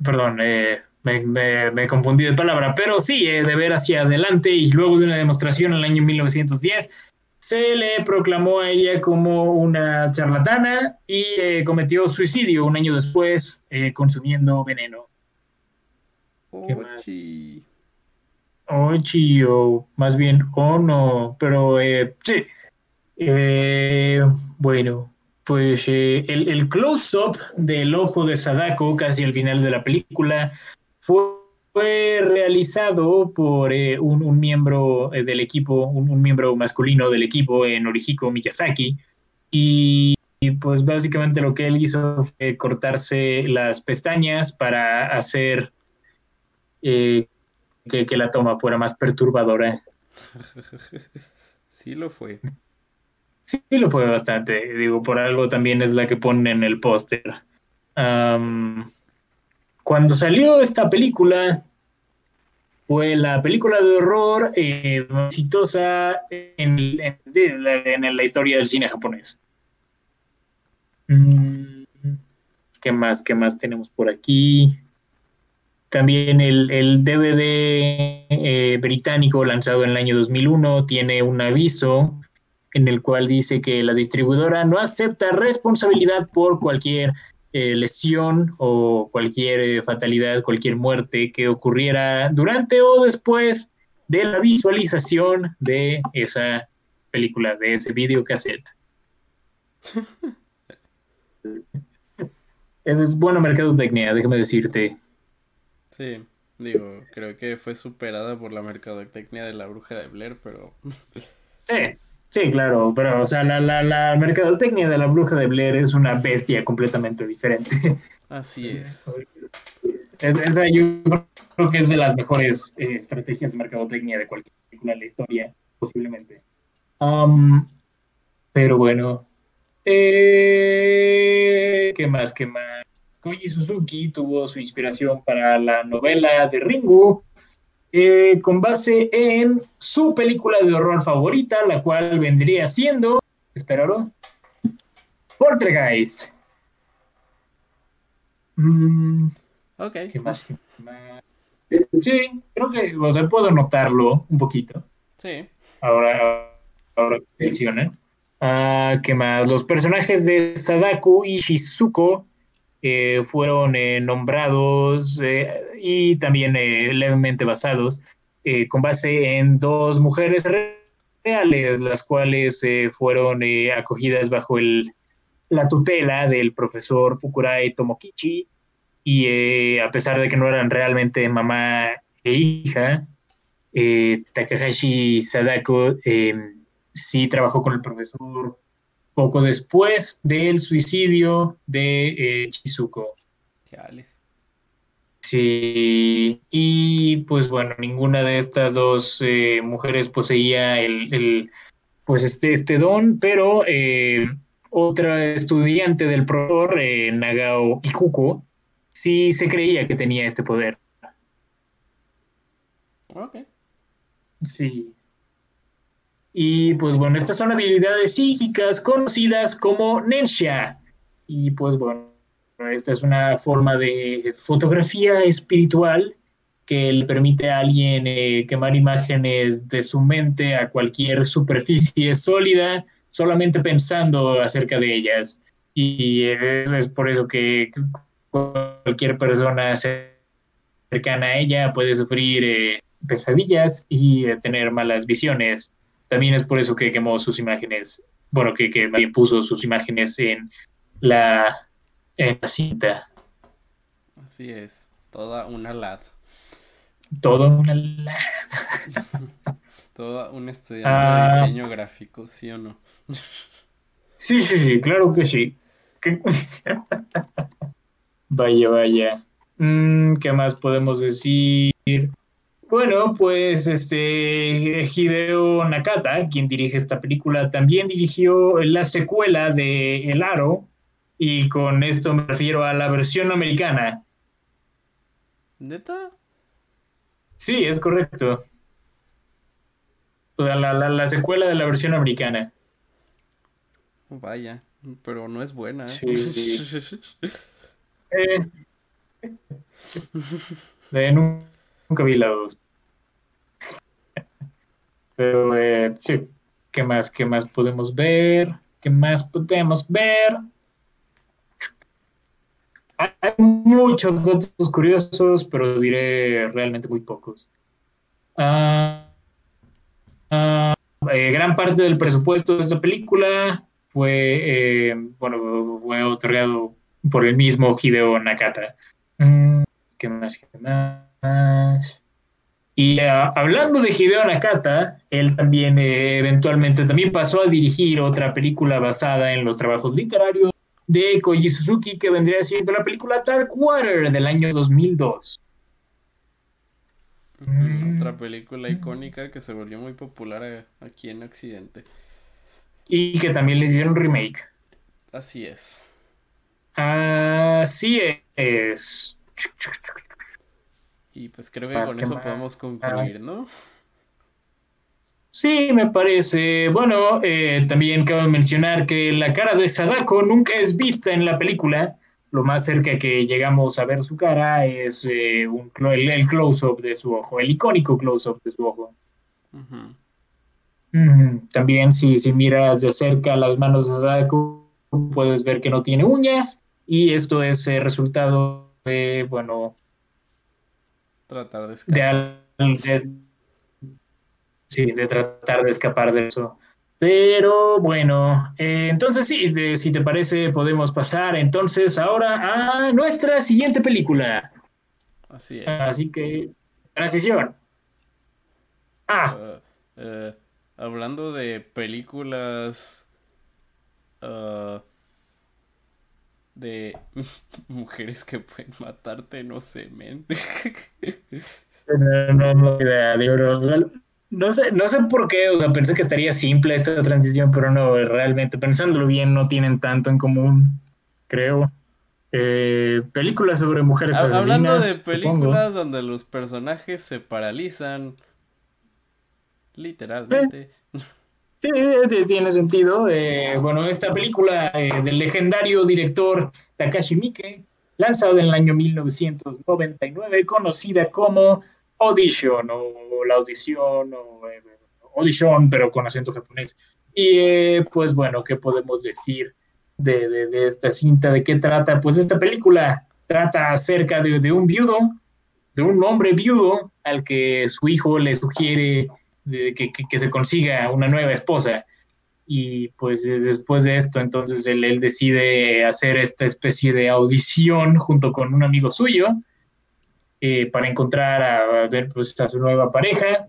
Speaker 2: perdón, eh, me, me, confundí de palabra, pero sí, eh, de ver hacia adelante y luego de una demostración en el año 1910 se le proclamó a ella como una charlatana y eh, cometió suicidio un año después eh, consumiendo veneno.
Speaker 3: Ochi.
Speaker 2: Ochi, o más bien o no, pero eh, sí. bueno, pues el, el close-up del ojo de Sadako casi al final de la película fue fue realizado por eh, un, miembro eh, del equipo, un, miembro masculino del equipo, en Norihiko Miyazaki, y, pues básicamente lo que él hizo fue cortarse las pestañas para hacer eh, que, que, la toma fuera más perturbadora.
Speaker 3: Sí lo fue.
Speaker 2: Sí lo fue bastante, digo, por algo también es la que ponen en el póster. Cuando salió esta película, fue la película de horror eh, exitosa en, la historia del cine japonés. Mm, ¿Qué más? ¿Qué más tenemos por aquí? También el, DVD eh, británico lanzado en el año 2001 tiene un aviso en el cual dice que la distribuidora no acepta responsabilidad por cualquier eh, lesión o cualquier eh, fatalidad, cualquier muerte que ocurriera durante o después de la visualización de esa película, de ese videocassette. Eso es buena mercadotecnia, déjame decirte.
Speaker 3: Sí, digo, creo que fue superada por la mercadotecnia de la bruja de Blair, pero...
Speaker 2: sí, Sí, claro, pero o sea, la, la, la mercadotecnia de la bruja de Blair es una bestia completamente diferente.
Speaker 3: Así es.
Speaker 2: esa yo creo que es de las mejores eh, estrategias de mercadotecnia de cualquier película de la historia, posiblemente. pero bueno. Eh, ¿Qué más? ¿Qué más? Koji Suzuki tuvo su inspiración para la novela de Ringu, eh, con base en su película de horror favorita, la cual vendría siendo, espéralo, Poltergeist. Mm,
Speaker 3: ok.
Speaker 2: ¿Qué más? Sí, creo que, o sea, puedo notarlo un poquito.
Speaker 3: Sí.
Speaker 2: Ahora, ahora que mencionan. Ah, ¿Qué más? Los personajes de Sadaku y Shizuko eh, fueron eh, nombrados eh, y también levemente basados con base en dos mujeres reales, las cuales fueron acogidas bajo el, la tutela del profesor Fukurai Tomokichi y a pesar de que no eran realmente mamá e hija, Takahashi Sadako sí trabajó con el profesor poco después del suicidio de eh, Chizuko. Sí, y pues bueno, ninguna de estas dos eh, mujeres poseía el, pues este, este don, pero eh, otra estudiante del profesor, eh, Nagao Ikuko, sí se creía que tenía este poder.
Speaker 3: Ok.
Speaker 2: Sí. Y pues bueno, estas son habilidades psíquicas conocidas como Nensha. Y pues bueno, esta es una forma de fotografía espiritual que le permite a alguien eh, quemar imágenes de su mente a cualquier superficie sólida solamente pensando acerca de ellas. Y es por eso que cualquier persona cercana a ella puede sufrir eh, pesadillas y eh, tener malas visiones. También es por eso que quemó sus imágenes, bueno, que, que puso sus imágenes en la, en la cinta.
Speaker 3: Así es, toda una LAD.
Speaker 2: Toda una LAD.
Speaker 3: Toda un estudiante de ah. diseño gráfico, ¿sí o no?
Speaker 2: sí, sí, sí, claro que sí. vaya, vaya. Mm, ¿Qué más podemos decir? Bueno, pues este Hideo Nakata, quien dirige esta película, también dirigió la secuela de El Aro, y con esto me refiero a la versión americana.
Speaker 3: ¿Neta?
Speaker 2: Sí, es correcto. La, la, la, secuela de la versión americana.
Speaker 3: Vaya, pero no es buena.
Speaker 2: Sí. eh, eh, nunca vi la dos. Pero eh, sí, ¿qué más? ¿Qué más podemos ver? ¿Qué más podemos ver? Hay muchos datos curiosos, pero diré realmente muy pocos. Ah, ah, eh, gran parte del presupuesto de esta película fue, eh, bueno, fue otorgado por el mismo Hideo Nakata. Mm, ¿Qué más? ¿Qué más? Y ah, hablando de Hideo Nakata, él también eh, eventualmente también pasó a dirigir otra película basada en los trabajos literarios de Koji Suzuki que vendría siendo la película Dark Water del año 2002.
Speaker 3: Otra película icónica que se volvió muy popular aquí en Occidente.
Speaker 2: Y que también le dieron remake.
Speaker 3: Así es.
Speaker 2: Así es.
Speaker 3: Y pues creo que con eso podemos concluir, ¿no?
Speaker 2: Sí, me parece. Bueno, eh, también cabe mencionar que la cara de Sadako nunca es vista en la película. Lo más cerca que llegamos a ver su cara es eh, un, el, close-up de su ojo, el icónico close-up de su ojo. También si, si miras de cerca las manos de Sadako, puedes ver que no tiene uñas y esto es el resultado de, bueno,
Speaker 3: Tratar de escapar.
Speaker 2: De, sí, de tratar de escapar de eso. Pero bueno, eh, entonces sí, si te parece, podemos pasar entonces ahora a nuestra siguiente película.
Speaker 3: Así es.
Speaker 2: Así que, transición. Ah.
Speaker 3: Uh, uh, hablando de películas uh, de mujeres que pueden matarte, no sé, men.
Speaker 2: no, no, no, idea, no, sé, no sé por qué, o sea, pensé que estaría simple esta transición, pero no, realmente, pensándolo bien, no tienen tanto en común, creo. Eh, películas sobre mujeres asesinas.
Speaker 3: Hablando de películas donde los personajes se paralizan, literalmente.
Speaker 2: Eh. Sí, tiene sentido. Eh, bueno, esta película eh, del legendario director Takashi Miike, lanzada en el año 1999, conocida como Audition o La Audición o eh, Audition, pero con acento japonés. Y pues bueno, ¿qué podemos decir de, de, esta cinta? ¿De qué trata? Pues esta película trata acerca de, de un viudo, de un hombre viudo al que su hijo le sugiere que, se consiga una nueva esposa. Y pues después de esto, entonces él, decide hacer esta especie de audición junto con un amigo suyo eh, para encontrar a, ver pues, a su nueva pareja.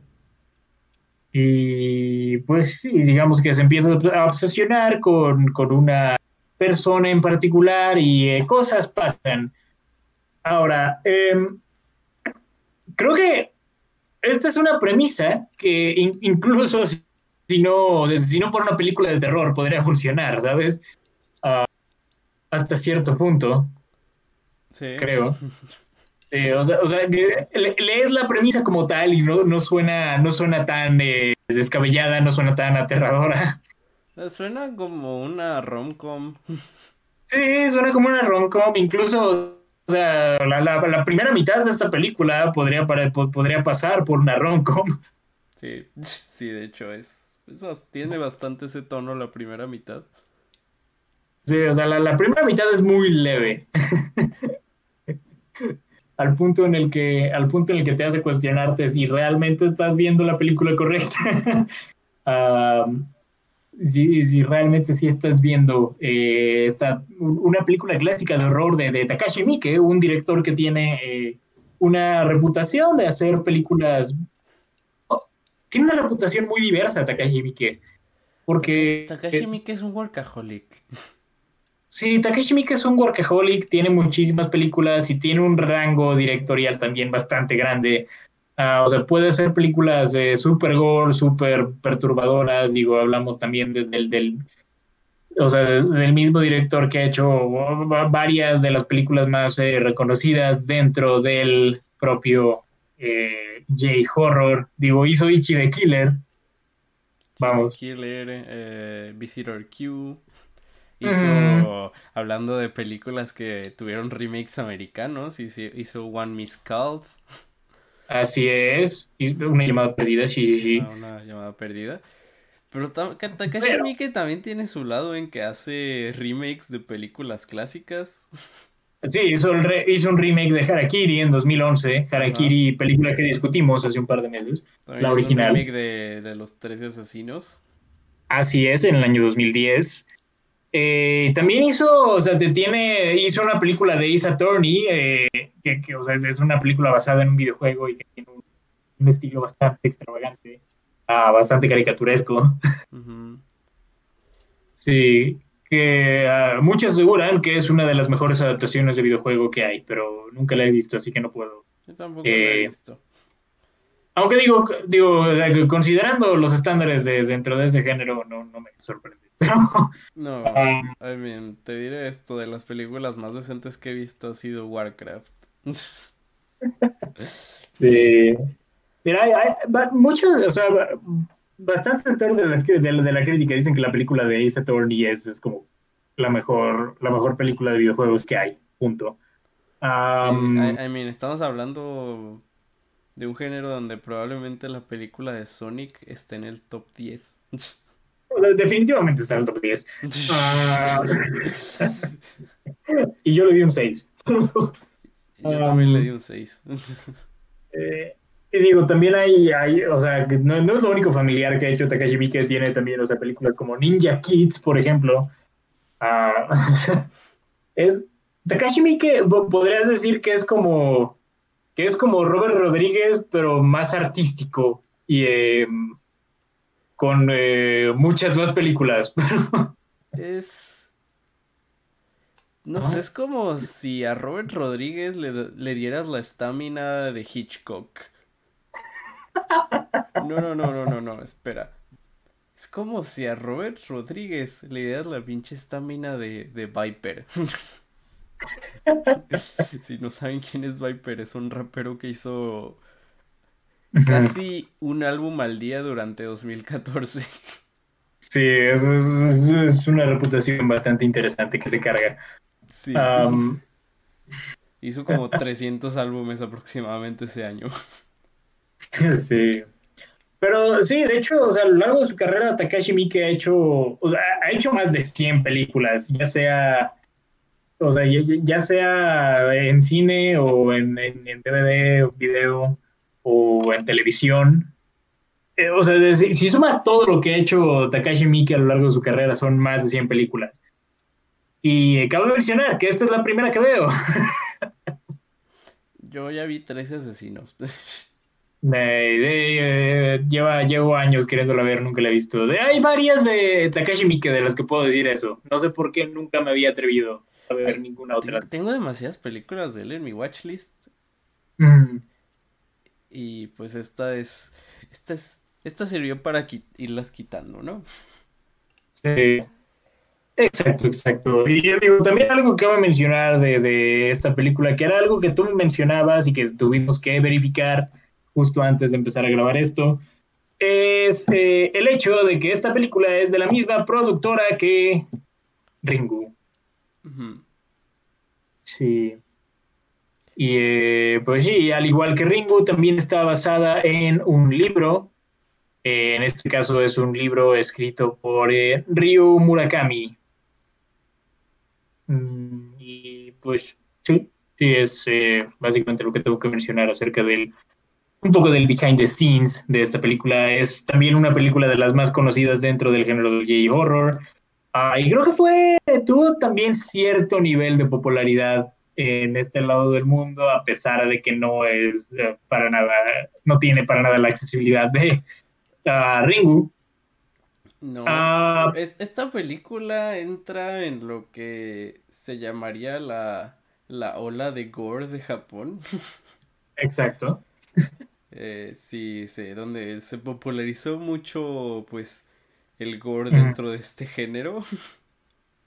Speaker 2: Y pues digamos que se empieza a obsesionar con, una persona en particular y eh, cosas pasan. Ahora, em, creo que esta es una premisa que incluso si no, si no fuera una película de terror podría funcionar, ¿sabes? hasta cierto punto. Sí. Creo. o sea, o sea lees la premisa como tal y no, no suena, no suena tan eh, descabellada, no suena tan aterradora.
Speaker 3: Suena como una romcom.
Speaker 2: Sí, suena como una romcom, incluso o sea, la, la, primera mitad de esta película podría, podría pasar por una romcom.
Speaker 3: Sí, sí, de hecho es, tiene bastante ese tono la primera mitad.
Speaker 2: Sí, o sea, la, primera mitad es muy leve. al punto en el que al punto en el que te hace cuestionarte si realmente estás viendo la película correcta. si, realmente sí estás viendo eh, esta, una película clásica de horror de, Takashi Miike, un director que tiene eh, una reputación de hacer películas... Oh, tiene una reputación muy diversa Takashi Miike. Porque...
Speaker 3: Takashi Miike es un workaholic.
Speaker 2: Sí, Takashi Miike es un workaholic, tiene muchísimas películas y tiene un rango directorial también bastante grande. Ah, o sea, puede ser películas eh, super gore, super perturbadoras, digo, hablamos también del, del, o sea, del mismo director que ha hecho varias de las películas más eh, reconocidas dentro del propio eh, J-Horror, digo, hizo Ichi the Killer. Vamos.
Speaker 3: Killer, eh, Visitor Q. Hizo, hablando de películas que tuvieron remakes americanos, hizo, hizo One Miss Called.
Speaker 2: Así es. Una llamada perdida, sí, sí, sí.
Speaker 3: Ah, una llamada perdida. Pero Takashi Miike también tiene su lado en que hace remakes de películas clásicas.
Speaker 2: Sí, hizo, hizo un remake de Harakiri en 2011. Harakiri, película que discutimos hace un par de meses. la original.
Speaker 3: un remake de, de Los Trece Asesinos.
Speaker 2: Así es, en el año 2010. Eh, también hizo, o sea, te tiene, hizo una película de Ace Attorney, eh, que, o sea, es, una película basada en un videojuego y que tiene un, estilo bastante extravagante, ah, bastante caricaturesco. Sí, que ah, muchos aseguran que es una de las mejores adaptaciones de videojuego que hay, pero nunca la he visto, así que no puedo.
Speaker 3: Yo tampoco la he eh, visto.
Speaker 2: Aunque digo, digo, considerando los estándares de, dentro de ese género, no, no me sorprende.
Speaker 3: no, ah. I mean, te diré esto, de las películas más decentes que he visto ha sido Warcraft.
Speaker 2: sí. Mira, hay, muchos, o sea, bastantes sectores de la, de, la, crítica dicen que la película de Ace Attorney es, es como la mejor, la mejor película de videojuegos que hay, punto.
Speaker 3: Um, I, mean, estamos hablando de un género donde probablemente la película de Sonic esté en el top 10.
Speaker 2: Definitivamente está en el top 10. Ah. y yo le di un 6.
Speaker 3: yo también le di un 6.
Speaker 2: eh, y digo, también hay, hay o sea, no, no, es lo único familiar que ha hecho Takashi Miike, tiene también, o sea, películas como Ninja Kids, por ejemplo. Uh, es, Takashi Miike, podrías decir que es como, que es como Robert Rodríguez, pero más artístico y eh, con eh, muchas más películas.
Speaker 3: es. No sé, es como si a Robert Rodríguez le, dieras la estamina de Hitchcock. No, no, no, no, no, no, espera. Es como si a Robert Rodríguez le dieras la pinche estamina de, de Viper. si no saben quién es Viper, es un rapero que hizo casi un álbum al día durante 2014.
Speaker 2: Sí, eso es, una reputación bastante interesante que se carga. Sí.
Speaker 3: Hizo como 300 álbumes aproximadamente ese año.
Speaker 2: Sí. Pero sí, de hecho, o sea, a lo largo de su carrera, Takashi Miike ha hecho, o sea, ha hecho más de 100 películas, ya sea, o sea, ya, sea en cine o en, en, en DVD o video o en televisión. Eh, o sea, si, sumas todo lo que ha hecho Takashi Miike a lo largo de su carrera, son más de 100 películas. Y acabo de mencionar que esta es la primera que veo.
Speaker 3: Yo ya vi 13 asesinos.
Speaker 2: Eh, lleva, llevo años queriéndola ver, nunca la he visto. hay varias de Takashi Miike de las que puedo decir eso. No sé por qué nunca me había atrevido a ver ninguna otra.
Speaker 3: Tengo demasiadas películas de él en mi watchlist. Y pues esta es. Esta es. Esta sirvió para irlas quitando, ¿no?
Speaker 2: Sí. Exacto, exacto. Y yo digo, también algo que voy a mencionar de, de, esta película, que era algo que tú mencionabas y que tuvimos que verificar justo antes de empezar a grabar esto, es eh, el hecho de que esta película es de la misma productora que Ringu. Sí. Y eh, pues sí, al igual que Ringu, también está basada en un libro. Eh, en este caso es un libro escrito por Ryu Murakami. Mm, y pues sí, sí, es básicamente lo que tengo que mencionar acerca del un poco del behind the scenes de esta película. Es también una película de las más conocidas dentro del género del gay horror. Ah, y creo que fue, tuvo también cierto nivel de popularidad en este lado del mundo, a pesar de que no es eh, para nada, no tiene para nada la accesibilidad de uh, Ringu.
Speaker 3: No, ah, esta película entra en lo que se llamaría la, la ola de gore de Japón.
Speaker 2: Exacto.
Speaker 3: Eh, sí, sí, donde se popularizó mucho, pues, el gore dentro de este género.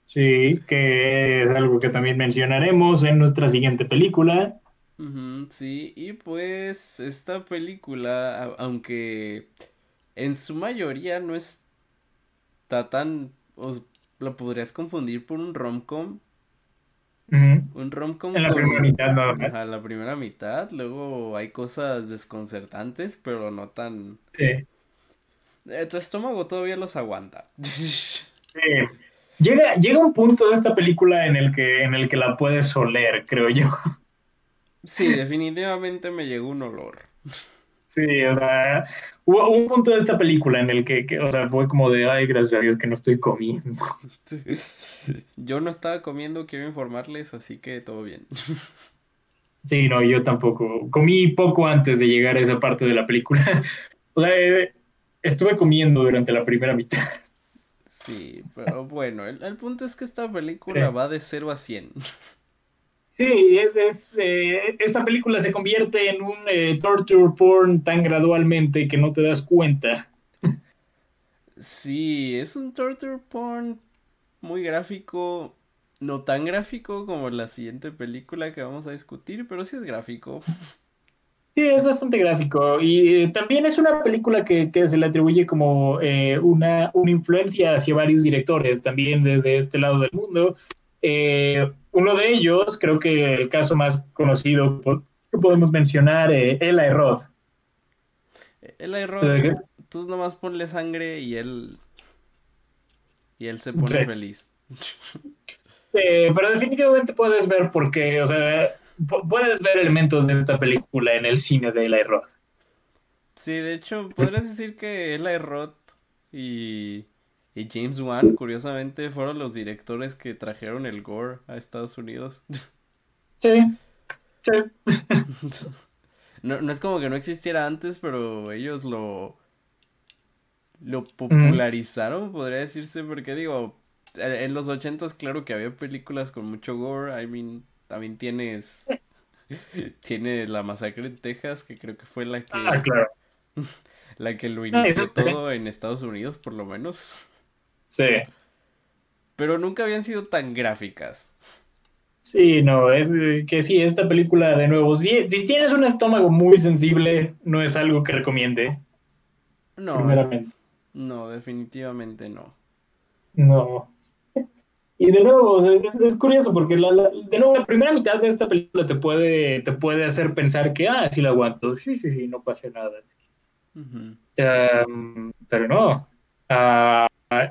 Speaker 2: Sí, que es algo que también mencionaremos en nuestra siguiente película.
Speaker 3: sí, y pues esta película, aunque en su mayoría no está tan, os la podrías confundir por un romcom, un romcom
Speaker 2: en la primera mitad
Speaker 3: la primera mitad, luego hay cosas desconcertantes, pero no tan...
Speaker 2: Sí.
Speaker 3: Eh, tu estómago todavía los aguanta.
Speaker 2: sí. Llega, llega un punto de esta película en el que, en el que la puedes oler, creo yo.
Speaker 3: Sí, definitivamente me llegó un olor.
Speaker 2: Sí, o sea, hubo un punto de esta película en el que, o sea, fue como de, ay, gracias a Dios que no estoy comiendo.
Speaker 3: Yo no estaba comiendo, quiero informarles, así que todo bien.
Speaker 2: Sí, no, yo tampoco. Comí poco antes de llegar a esa parte de la película. O sea, eh, estuve comiendo durante la primera mitad.
Speaker 3: Sí, pero bueno, el, punto es que esta película va de 0 a 100.
Speaker 2: Sí, es, es eh, esta película se convierte en un eh, torture porn tan gradualmente que no te das cuenta.
Speaker 3: Sí, es un torture porn muy gráfico, no tan gráfico como la siguiente película que vamos a discutir, pero sí es gráfico.
Speaker 2: Sí, es bastante gráfico y eh, también es una película que, que se le atribuye como una, una, influencia hacia varios directores también desde este lado del mundo. Eh, uno de ellos, creo que el caso más conocido que podemos mencionar, eh, Eli Roth.
Speaker 3: Eli Roth, tú nomás ponle sangre y él. Y él se pone feliz.
Speaker 2: Sí, pero definitivamente puedes ver por qué, o sea, puedes ver elementos de esta película en el cine de Eli Roth.
Speaker 3: Sí, de hecho, podrías decir que Eli Roth y y James Wan, curiosamente, fueron los directores que trajeron el gore a Estados Unidos.
Speaker 2: Sí, sí.
Speaker 3: No, es como que no existiera antes, pero ellos lo, lo popularizaron, podría decirse, porque digo, en los ochentas claro que había películas con mucho gore, I mean, también tienes, tienes La Masacre en Texas, que creo que fue la que...
Speaker 2: Ah, claro.
Speaker 3: La que lo inició todo en Estados Unidos, por lo menos.
Speaker 2: Sí.
Speaker 3: Pero nunca habían sido tan gráficas.
Speaker 2: Sí, no, es que sí, esta película de nuevo, si, tienes un estómago muy sensible, no es algo que recomiende.
Speaker 3: No, no, definitivamente no.
Speaker 2: No. Y de nuevo, es, curioso porque la, de nuevo la primera mitad de esta película te puede, te puede hacer pensar que, ah, sí la aguanto, sí, sí, sí, no pasa nada. pero no. Uh,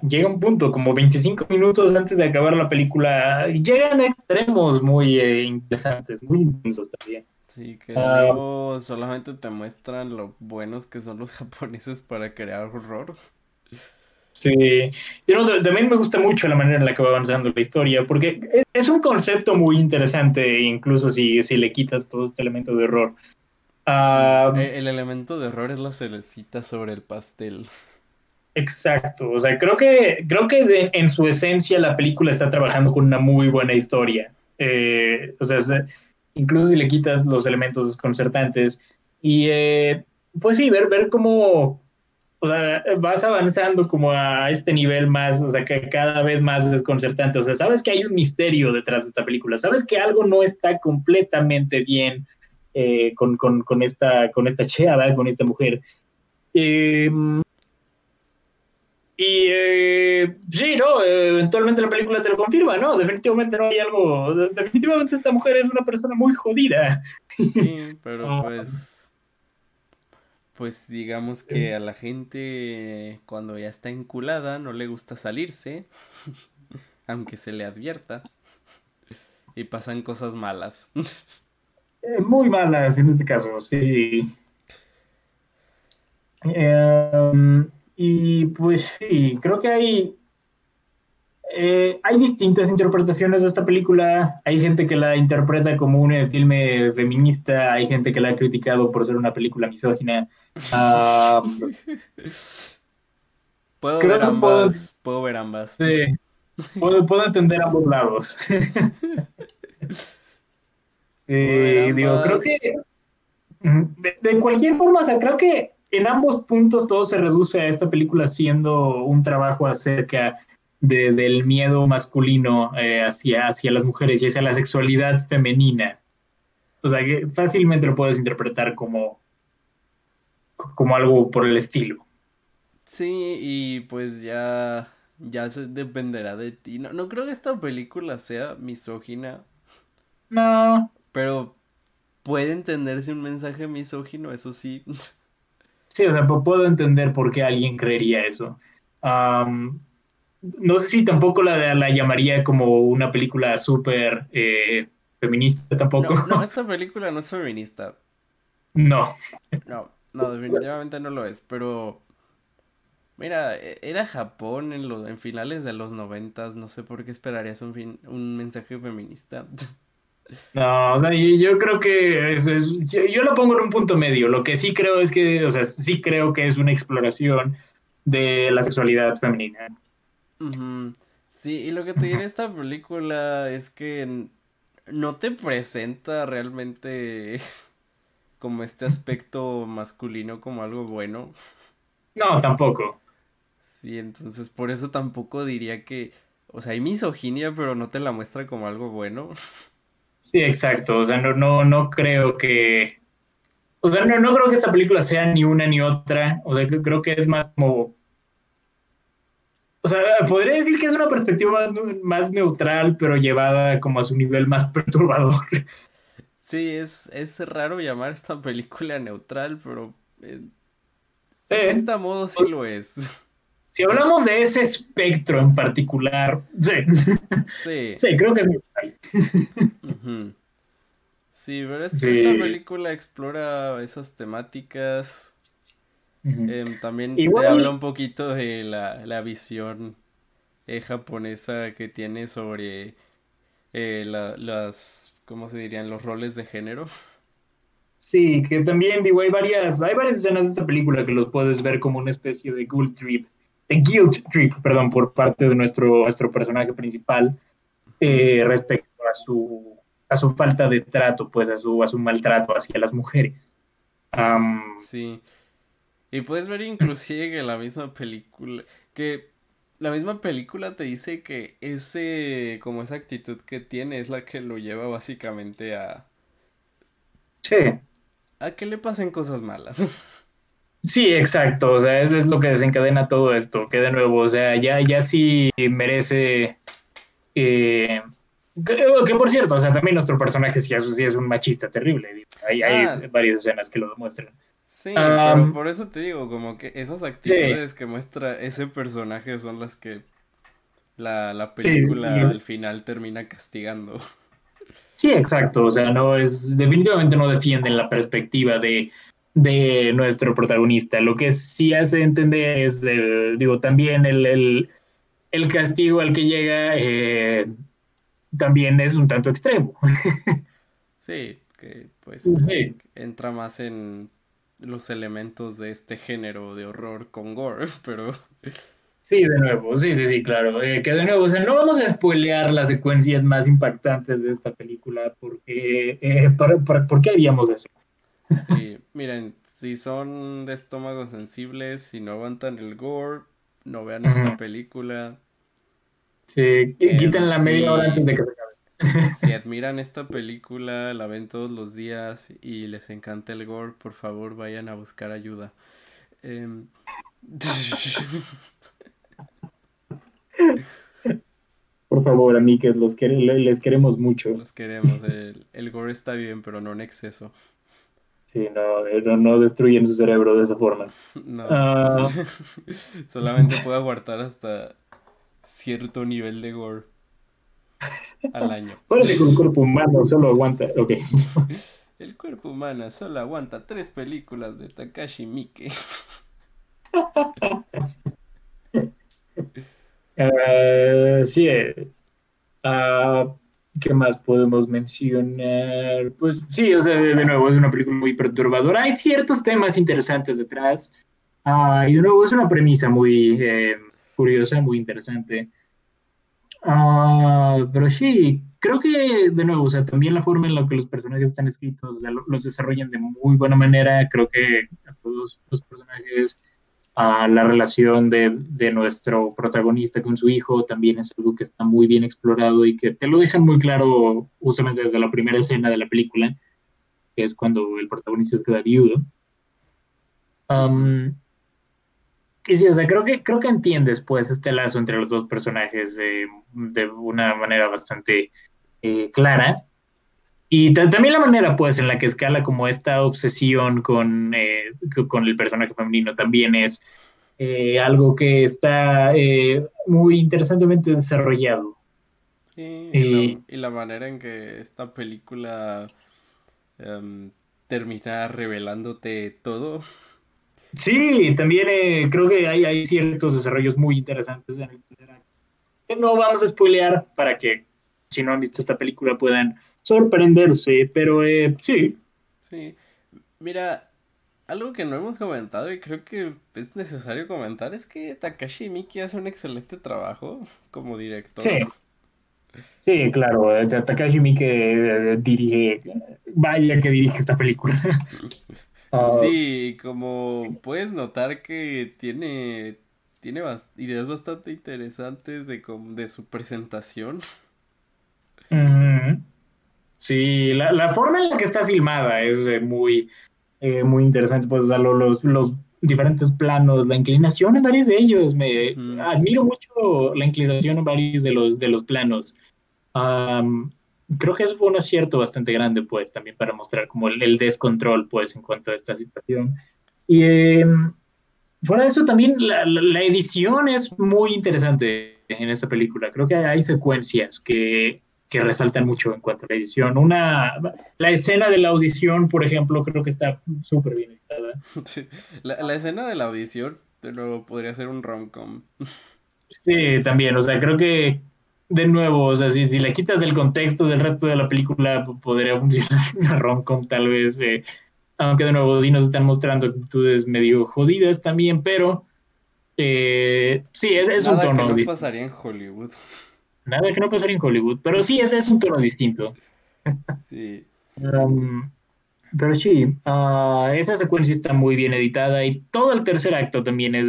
Speaker 2: llega un punto, como 25 minutos antes de acabar la película, llegan a extremos muy eh, interesantes, muy intensos también.
Speaker 3: Sí, que luego solamente te muestran lo buenos que son los japoneses para crear horror.
Speaker 2: Sí, y también me gusta mucho la manera en la que va avanzando la historia, porque es un concepto muy interesante, incluso si, si le quitas todo este elemento de horror.
Speaker 3: Ah, el, elemento de horror es la cerecita sobre el pastel.
Speaker 2: Exacto, o sea, creo que, creo que en su esencia la película está trabajando con una muy buena historia. Eh, o sea, incluso si le quitas los elementos desconcertantes. Y eh, pues sí, ver, ver cómo, o sea, vas avanzando como a este nivel más, o sea, que cada vez más desconcertante. O sea, sabes que hay un misterio detrás de esta película, sabes que algo no está completamente bien eh, con, con, con, esta, con esta cheada, con esta mujer. Eh, y eh, sí, ¿no? eventualmente la película te lo confirma, ¿no? Definitivamente no hay algo. Definitivamente esta mujer es una persona muy jodida.
Speaker 3: Sí, pero pues. Pues digamos que a la gente cuando ya está enculada no le gusta salirse, aunque se le advierta. Y pasan cosas malas.
Speaker 2: Eh, muy malas en este caso, sí. Em, y pues sí, creo que hay, eh, hay distintas interpretaciones de esta película. Hay gente que la interpreta como un eh, filme feminista, hay gente que la ha criticado por ser una película misógina.
Speaker 3: puedo ver ambas. Puedo, ver ambas.
Speaker 2: Sí. Puedo, entender ambos lados. sí, digo, creo que de, de, cualquier forma, o sea, creo que en ambos puntos todo se reduce a esta película siendo un trabajo acerca del miedo masculino eh, hacia, hacia las mujeres y hacia la sexualidad femenina. O sea, que fácilmente lo puedes interpretar como, como algo por el estilo.
Speaker 3: Sí, y pues ya, ya se dependerá de ti. No, no creo que esta película sea misógina.
Speaker 2: No.
Speaker 3: Pero puede entenderse un mensaje misógino, eso sí.
Speaker 2: Sí, o sea, puedo entender por qué alguien creería eso. No sé si tampoco la, la llamaría como una película súper eh, feminista tampoco.
Speaker 3: No, esta película no es feminista.
Speaker 2: No.
Speaker 3: No, no, definitivamente no lo es, pero... Mira, e, era Japón en, los, en finales de los noventas, no sé por qué esperarías un, fin, un mensaje feminista.
Speaker 2: No, o sea, yo creo que es, yo, lo pongo en un punto medio. Lo que sí creo es que, o sea, sí creo que es una exploración de la sexualidad femenina.
Speaker 3: Sí, y lo que te diré esta película es que no te presenta realmente como este aspecto masculino como algo bueno.
Speaker 2: No, tampoco.
Speaker 3: Sí, entonces por eso tampoco diría que, o sea, hay misoginia, pero no te la muestra como algo bueno.
Speaker 2: Sí, exacto. O sea, no, no, no creo que. O sea, no, no creo que esta película sea ni una ni otra. O sea, creo que es más como. O sea, podría decir que es una perspectiva más, más neutral, pero llevada como a su nivel más perturbador.
Speaker 3: Sí, es, es raro llamar esta película neutral, pero eh, en eh, cierto modo sí lo es.
Speaker 2: Si hablamos de ese espectro en particular, sí. Sí, creo que es
Speaker 3: Sí, pero es que esta película explora esas temáticas. Em, también te habla un poquito de la, visión eh, japonesa que tiene sobre eh, las, ¿cómo se dirían? Los roles de género.
Speaker 2: Sí, que también, digo, hay varias, hay varias escenas de esta película que los puedes ver como una especie de guilt trip de guilt trip, perdón, por parte de nuestro, nuestro personaje principal eh, respecto a su, a su falta de trato, pues a su, a su maltrato hacia las mujeres.
Speaker 3: sí. Y puedes ver inclusive que la misma película, que la misma película te dice que ese, como esa actitud que tiene es la que lo lleva básicamente a...
Speaker 2: Sí.
Speaker 3: A que le pasen cosas malas.
Speaker 2: Sí, exacto, o sea, eso es lo que desencadena todo esto, que de nuevo, o sea, ya, ya sí merece... Eh, que, por cierto, o sea, también nuestro personaje sí, es un machista terrible, hay, hay ah. varias escenas que lo demuestran.
Speaker 3: Sí, pero por eso te digo, como que esas actitudes que muestra ese personaje son las que la, la película al final termina castigando.
Speaker 2: Sí, exacto, o sea, no es, definitivamente no defienden la perspectiva de de nuestro protagonista. Lo que sí hace entender es, eh, digo, también el, castigo al que llega eh, también es un tanto extremo.
Speaker 3: sí, que pues entra más en los elementos de este género de horror con gore, pero...
Speaker 2: Sí, de nuevo, sí, sí, sí, claro. Eh, que de nuevo, o sea, no vamos a spoilear las secuencias más impactantes de esta película porque, ¿por qué haríamos eso?
Speaker 3: Sí, miren, si son de estómago sensibles, si no aguantan el gore, no vean esta película.
Speaker 2: Sí, quitan la media hora antes de que se
Speaker 3: acabe. Si admiran esta película, la ven todos los días y les encanta el gore, por favor vayan a buscar ayuda. Em,
Speaker 2: por favor, amigues, los les queremos mucho.
Speaker 3: Los queremos. El, gore está bien, pero no en exceso.
Speaker 2: Sí, no, eh, no, destruyen su cerebro de esa forma.
Speaker 3: No. Ah. Solamente puede aguantar hasta cierto nivel de gore al año.
Speaker 2: Parece que un cuerpo humano solo aguanta. Ok.
Speaker 3: El cuerpo humano solo aguanta tres películas de Takashi Miike.
Speaker 2: Uh, sí, uh, ¿qué más podemos mencionar? Pues sí, o sea, de, nuevo, es una película muy perturbadora. Hay ciertos temas interesantes detrás. Uh, y de nuevo, es una premisa muy eh, curiosa, muy interesante. Pero sí, creo que, de nuevo, o sea, también la forma en la que los personajes están escritos, los desarrollan de muy buena manera. Creo que a todos los personajes a la relación de, de, nuestro protagonista con su hijo también es algo que está muy bien explorado y que te lo dejan muy claro justamente desde la primera escena de la película, que es cuando el protagonista se queda viudo. Um, y sí, o sea, creo que, creo que entiendes pues este lazo entre los dos personajes de una manera bastante eh, clara y también la manera, pues, en la que escala como esta obsesión con, eh, con el personaje femenino también es eh, algo que está eh, muy interesantemente desarrollado.
Speaker 3: Sí, y, la, manera en que esta película em, termina revelándote todo.
Speaker 2: Sí, también creo que hay, hay ciertos desarrollos muy interesantes en el No vamos a spoilear para que, si no han visto esta película, puedan sorprenderse, pero eh, sí.
Speaker 3: Sí, mira, algo que no hemos comentado y creo que es necesario comentar es que Takashi Miki hace un excelente trabajo como director.
Speaker 2: Sí. Sí, claro, eh, Takashi Miki eh, dirige, vaya que dirige esta película.
Speaker 3: Ah. sí, como puedes notar que tiene, tiene ideas bastante interesantes de, de su presentación.
Speaker 2: Sí, la, forma en la que está filmada es eh, muy, eh, muy interesante, pues los, los diferentes planos, la inclinación en varios de ellos, me admiro mucho la inclinación en varios de los, de los planos. Creo que eso fue un acierto bastante grande, pues, también para mostrar como el, descontrol, pues, en cuanto a esta situación. Y em, fuera de eso, también la, la, edición es muy interesante en esta película. Creo que hay secuencias que que resaltan mucho en cuanto a la edición. Una, la escena de la audición, por ejemplo, creo que está súper bien editada.
Speaker 3: La, escena de la audición, de nuevo, podría ser un rom-com.
Speaker 2: Sí, también, o sea, creo que, de nuevo, o sea, si, si le quitas el contexto del resto de la película, podría funcionar una rom-com tal vez, eh, aunque de nuevo sí nos están mostrando actitudes medio jodidas también, pero eh, sí, es, es un tono.
Speaker 3: Que no pasaría en Hollywood.
Speaker 2: Nada que no pasaría en Hollywood, pero sí, ese es un tono distinto.
Speaker 3: Sí.
Speaker 2: Um, pero sí, uh, esa secuencia está muy bien editada y todo el tercer acto también es,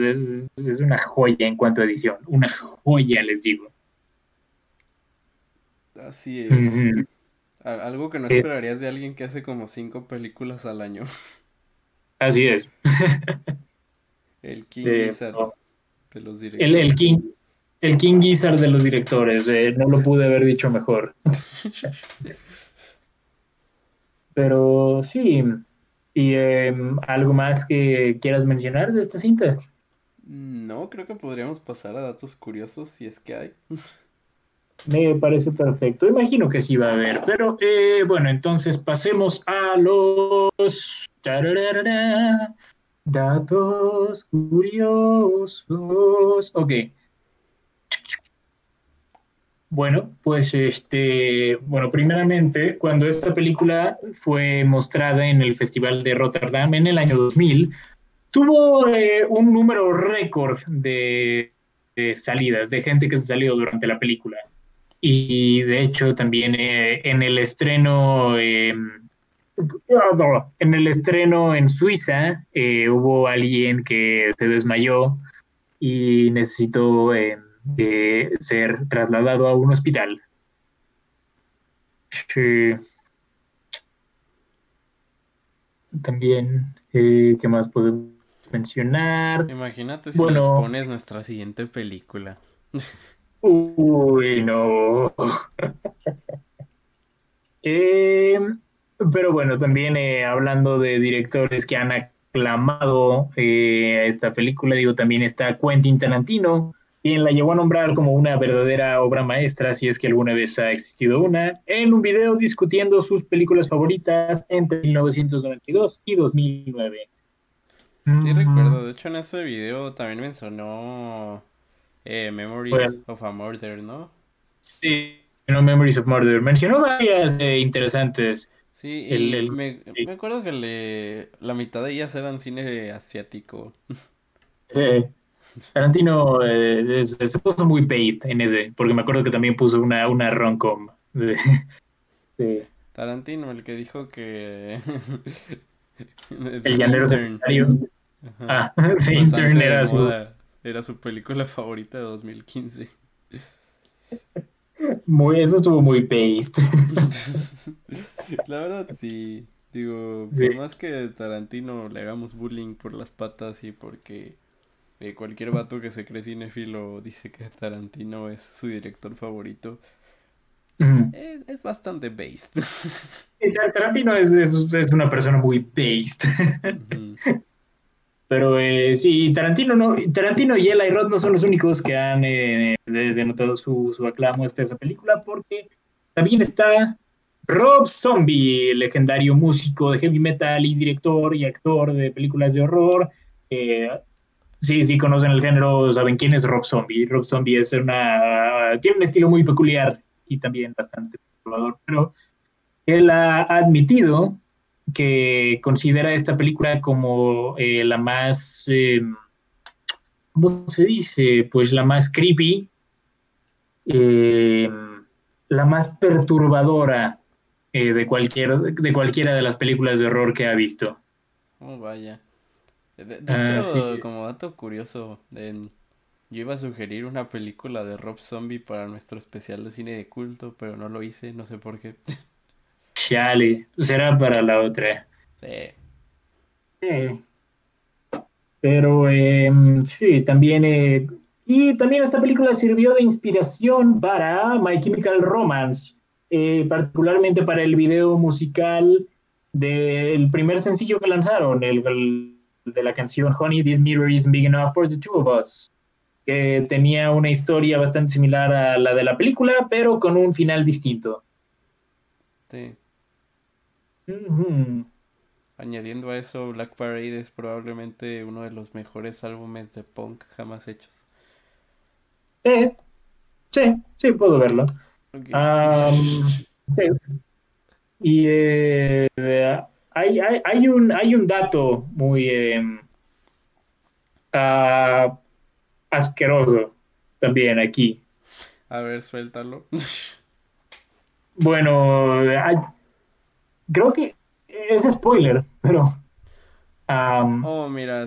Speaker 2: es, una joya en cuanto a edición. Una joya, les digo.
Speaker 3: Así es. Algo que no esperarías de alguien que hace como cinco películas al año.
Speaker 2: Así es.
Speaker 3: el King de los directores.
Speaker 2: El, el, King, el King Gizzard de los directores, eh, no lo pude haber dicho mejor. Pero sí, ¿y em, algo más que quieras mencionar de esta cinta?
Speaker 3: No, creo que podríamos pasar a datos curiosos si es que hay.
Speaker 2: Me parece perfecto. Imagino que sí va a haber. Pero eh, bueno, entonces pasemos a los datos curiosos. Ok. Bueno, pues este, bueno, primeramente, cuando esta película fue mostrada en el Festival de Rotterdam en el año 2000, tuvo eh, un número récord de, salidas, de gente que se salió durante la película. Y de hecho también eh, en el estreno em, en el estreno en Suiza eh, hubo alguien que se desmayó y necesitó eh, ser trasladado a un hospital. También, ¿qué más podemos mencionar?
Speaker 3: Imagínate si bueno, nos pones nuestra siguiente película.
Speaker 2: Uy, no. eh, pero bueno, también eh, hablando de directores que han aclamado eh, esta película, digo, también está Quentin Tarantino, quien la llevó a nombrar como una verdadera obra maestra, si es que alguna vez ha existido una, en un video discutiendo sus películas favoritas entre 1992 y 2009.
Speaker 3: Sí, mm. recuerdo. De hecho, en ese video también mencionó eh, Memories of a Murder, ¿no?
Speaker 2: Sí, no Memories of Murder. Mencionó varias interesantes.
Speaker 3: Sí, el, me, acuerdo que le, la mitad de ellas eran cine asiático.
Speaker 2: Sí. Tarantino eh, se puso muy based en ese, porque me acuerdo que también puso una, una rom-com.
Speaker 3: sí. Tarantino, el que dijo que...
Speaker 2: el llanero. Ah, The Intern era su...
Speaker 3: era su película favorita de 2015.
Speaker 2: Muy, eso estuvo muy based.
Speaker 3: La verdad, sí. Digo, por más que Tarantino le hagamos bullying por las patas y porque eh, cualquier vato que se cree cinefilo dice que Tarantino es su director favorito, eh, es bastante based.
Speaker 2: Tarantino es, es, una persona muy based. Pero eh, sí, Tarantino no, Tarantino y Eli Roth no son los únicos que han eh, denotado su, su aclamo a esa película, porque también está Rob Zombie, legendario músico de heavy metal y director y actor de películas de horror. Eh, sí, sí conocen el género, saben quién es Rob Zombie. Rob Zombie es una, tiene un estilo muy peculiar y también bastante perturbador, pero él ha admitido que considera esta película como eh, la más, eh, ¿cómo se dice? Pues la más creepy, eh, la más perturbadora de, cualquier, de cualquiera de las películas de horror que ha visto.
Speaker 3: Oh, vaya. De, ah, hecho, como dato curioso, yo iba a sugerir una película de Rob Zombie para nuestro especial de cine de culto, pero no lo hice, no sé por qué.
Speaker 2: Chale, será para la otra. Sí. Pero em, sí, también. Eh, y también esta película sirvió de inspiración para My Chemical Romance, eh, particularmente para el video musical del primer sencillo que lanzaron, el, de la canción Honey, This Mirror Isn't Big Enough for the Two of Us, que tenía una historia bastante similar a la de la película, pero con un final distinto.
Speaker 3: Sí. Añadiendo a eso, Black Parade es probablemente uno de los mejores álbumes de punk jamás hechos.
Speaker 2: Eh, sí, sí, puedo verlo. Y eh, hay, hay, hay, un, hay un dato muy em, ah, asqueroso también aquí.
Speaker 3: A ver, suéltalo.
Speaker 2: bueno, creo que es spoiler, pero.
Speaker 3: oh, mira.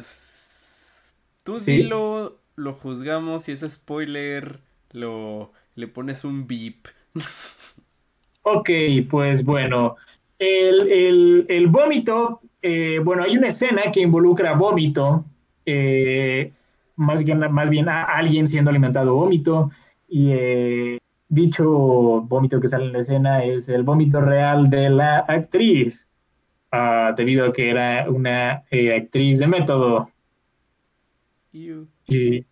Speaker 3: Tú dilo, lo juzgamos. Si es spoiler, lo le pones un beep.
Speaker 2: ok, pues bueno. El, vómito, eh, bueno, hay una escena que involucra vómito, eh, más, bien, más bien a alguien siendo alimentado vómito, y eh, dicho vómito que sale en la escena es el vómito real de la actriz. Ah, debido a que era una eh, actriz de método.
Speaker 3: You.
Speaker 2: Y,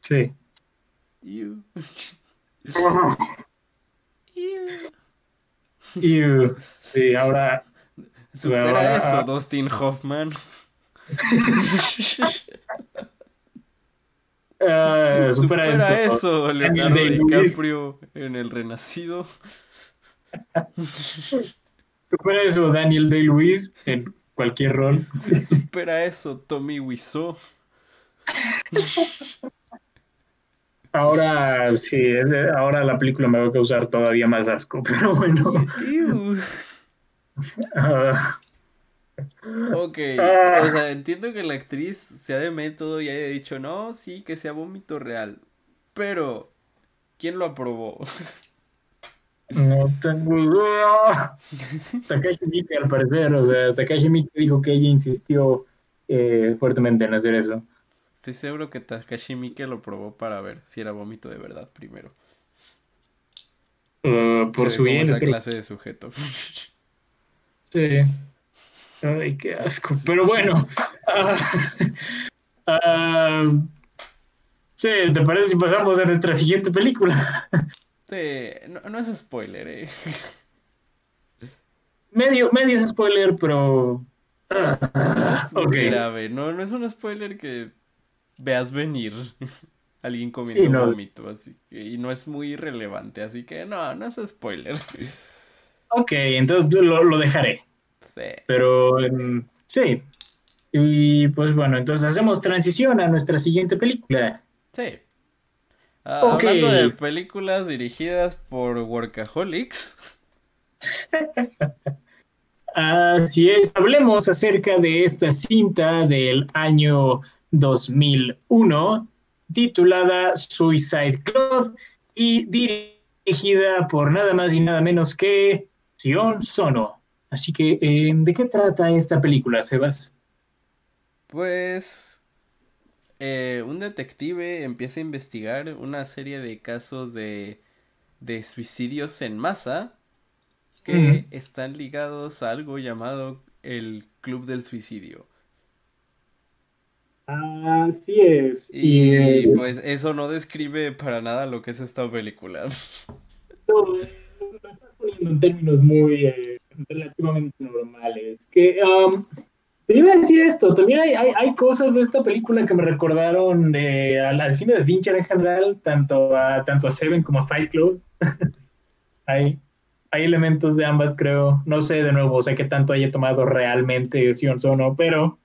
Speaker 2: sí.
Speaker 3: You.
Speaker 2: you. Sí, ahora.
Speaker 3: Supera eso, Dustin Hoffman.
Speaker 2: Uh, supera,
Speaker 3: supera eso, Leonardo DiCaprio en El Renacido.
Speaker 2: Supera eso Daniel Day-Lewis en cualquier rol.
Speaker 3: Supera eso Tommy Wiseau.
Speaker 2: Ahora sí, ahora la película me va a causar todavía más asco, pero bueno. Ah,
Speaker 3: Ok,
Speaker 2: Ah.
Speaker 3: o sea, entiendo que la actriz sea de método y haya dicho, no, sí, que sea vómito real. Pero, ¿quién lo aprobó?
Speaker 2: no tengo idea. Takashi Miike, al parecer, o sea, Takashi Miike dijo que ella insistió eh, fuertemente en hacer eso.
Speaker 3: Estoy seguro que Takashi Miike lo probó para ver si era vómito de verdad primero.
Speaker 2: Uh, por
Speaker 3: Se
Speaker 2: su bien,
Speaker 3: esa clase de sujeto.
Speaker 2: Sí. Ay, qué asco. Pero bueno. ah, sí, ¿te parece si pasamos a nuestra siguiente película?
Speaker 3: Sí, no, no es spoiler, eh.
Speaker 2: Medio, medio es spoiler, pero. ah,
Speaker 3: Es grave, no, no es un spoiler que veas venir. Alguien comiendo
Speaker 2: Sí, no.
Speaker 3: vómito, así que, y no es muy relevante, así que no, no es spoiler.
Speaker 2: Ok, entonces lo, lo dejaré.
Speaker 3: Sí.
Speaker 2: Pero em, sí. Y pues bueno, entonces hacemos transición a nuestra siguiente película.
Speaker 3: Sí.
Speaker 2: Ok.
Speaker 3: Hablando de películas dirigidas por Workaholics.
Speaker 2: Así es, hablemos acerca de esta cinta del año 2001 titulada Suicide Club y dirigida por nada más y nada menos que Sion Sono. Así que, eh, ¿de qué trata esta película, Sebas?
Speaker 3: Pues eh, un detective empieza a investigar una serie de casos de, de suicidios en masa que están ligados a algo llamado el Club del Suicidio.
Speaker 2: Así es.
Speaker 3: Y
Speaker 2: eh,
Speaker 3: pues eso no describe para nada lo que es esta película.
Speaker 2: No, lo estás poniendo en términos muy eh, relativamente normales. Que, um, te iba a decir esto, también hay, hay, cosas de esta película que me recordaron de, al, cine de Fincher en general, tanto a, tanto a Seven como a Fight Club. hay, hay elementos de ambas, creo. No sé, de nuevo, sé qué tanto haya tomado realmente Sion Sono, pero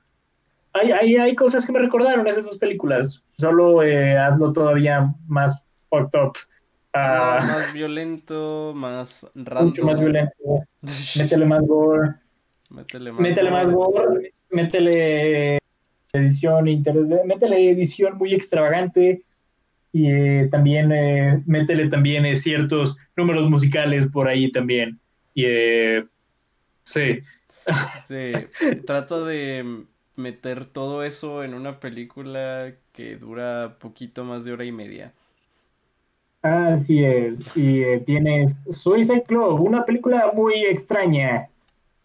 Speaker 2: hay, hay, hay cosas que me recordaron esas dos películas. Solo eh, hazlo todavía más fucked up. Ah,
Speaker 3: más violento, más
Speaker 2: mucho
Speaker 3: random.
Speaker 2: más violento. Métele más gore.
Speaker 3: Métele más
Speaker 2: Métele más
Speaker 3: gore.
Speaker 2: Métele edición. Métele edición muy extravagante. Y eh, también eh, métele también eh, ciertos números musicales por ahí también. Y eh, sí.
Speaker 3: Sí, trato de meter todo eso en una película que dura poquito más de hora y media.
Speaker 2: Así es. Y eh, tienes Suicide Club, una película muy extraña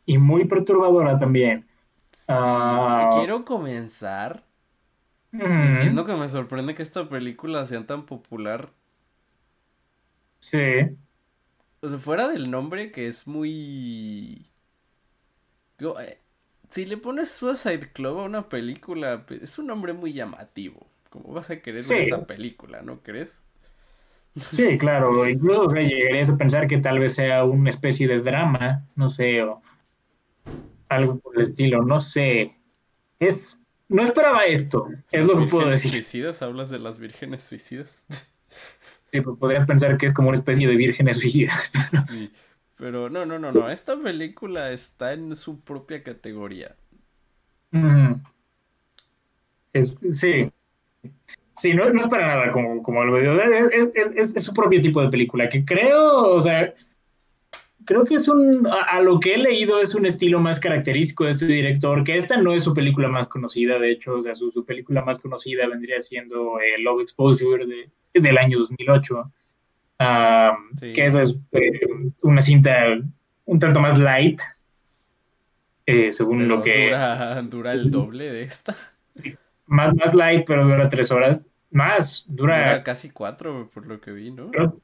Speaker 2: y muy perturbadora también. Ah.
Speaker 3: Quiero comenzar
Speaker 2: Mm,
Speaker 3: diciendo que me sorprende que esta película sea tan popular.
Speaker 2: Sí.
Speaker 3: O sea, fuera del nombre que es muy... Digo, eh, si le pones Suicide Club a una película, pues, es un nombre muy llamativo. ¿Cómo vas a querer ver esa película, no crees?
Speaker 2: Sí, claro, incluso o sea, llegarías a pensar que tal vez sea una especie de drama, no sé, o algo por el estilo, no sé. Es, no esperaba esto, es lo que puedo decir.
Speaker 3: suicidas? ¿Hablas de las vírgenes suicidas?
Speaker 2: Sí, pues podrías pensar que es como una especie de vírgenes suicidas.
Speaker 3: Sí, pero no, no, no, no. Esta película está en su propia categoría.
Speaker 2: Mm. Es- sí. Sí, no, no es para nada como, como algo de- es, es, es- es su propio tipo de película, que creo, o sea, creo que es un, a, a lo que he leído es un estilo más característico de este director, que esta no es su película más conocida, de hecho, o sea, su, su película más conocida vendría siendo eh, Love Exposure, de, es del año 2008, ah,
Speaker 3: Sí.
Speaker 2: que esa es eh, una cinta un tanto más light, eh, según
Speaker 3: Pero
Speaker 2: lo que...
Speaker 3: dura, dura el doble de esta.
Speaker 2: Más, más light, pero dura tres horas. Más, dura,
Speaker 3: Dura casi cuatro, por lo que vi, ¿no?
Speaker 2: creo,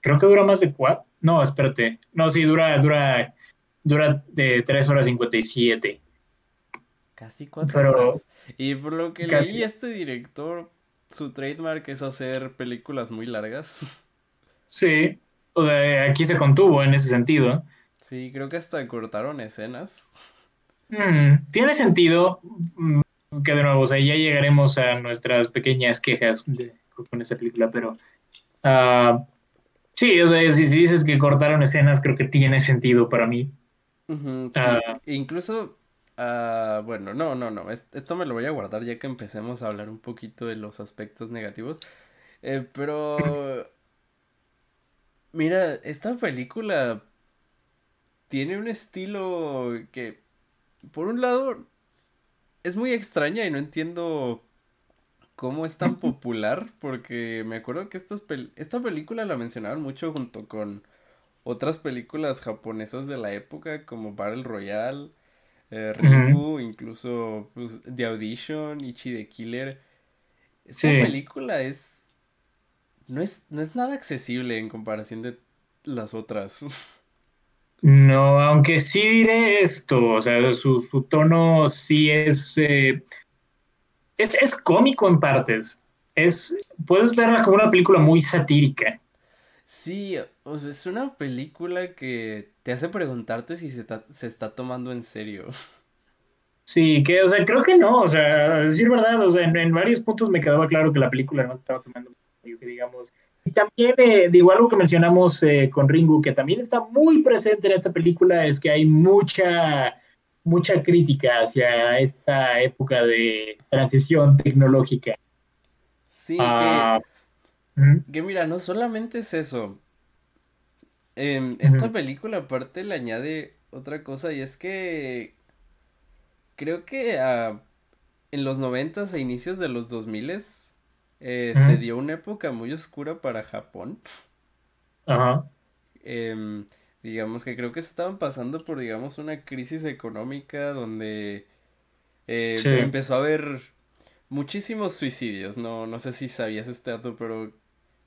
Speaker 2: creo que dura más de cuatro. No, espérate. No, sí, dura, dura, dura de tres horas cincuenta y siete.
Speaker 3: Casi cuatro
Speaker 2: Pero-
Speaker 3: horas. Y por lo que
Speaker 2: Casi.
Speaker 3: leí, este director, su trademark es hacer películas muy largas.
Speaker 2: Sí, o sea, aquí se contuvo en ese sentido.
Speaker 3: Sí, creo que hasta cortaron escenas.
Speaker 2: Mm, tiene sentido que de nuevo, o sea, ya llegaremos a nuestras pequeñas quejas de- con esta película, pero ah, sí, o sea, si, si dices que cortaron escenas, creo que tiene sentido para mí.
Speaker 3: sí. Ah. Incluso, uh, bueno, no, no, no, esto me lo voy a guardar ya que empecemos a hablar un poquito de los aspectos negativos. Eh, pero, mira, esta película tiene un estilo que, por un lado, es muy extraña y no entiendo cómo es tan popular, porque me acuerdo que esta, esta película la mencionaron mucho junto con otras películas japonesas de la época, como Battle Royale, eh, incluso pues, The Audition, Ichi the Killer. Esta película es no, es. no es nada accesible en comparación de las otras.
Speaker 2: No, aunque sí diré esto, o sea, su, tono sí es, eh, es, es cómico en partes. Es, puedes verla como una película muy satírica.
Speaker 3: Sí, es una película que te hace preguntarte si se, se está tomando en serio.
Speaker 2: Sí, que, o sea, creo que no, o sea, a decir verdad, o sea, en, varios puntos me quedaba claro que la película no se estaba tomando en serio, que digamos, y también, eh, digo, algo que mencionamos eh, con Ringu, que también está muy presente en esta película, es que hay mucha, mucha crítica hacia esta época de transición tecnológica.
Speaker 3: Sí, que, ah, que, mira, no solamente es eso. Em, esta película aparte le añade otra cosa y es que creo que ah, en los noventas e inicios de los dos miles eh, se dio una época muy oscura para Japón. Ajá. Em, digamos que creo que estaban pasando por, digamos, una crisis económica donde eh, empezó a haber muchísimos suicidios. No, no sé si sabías este dato, pero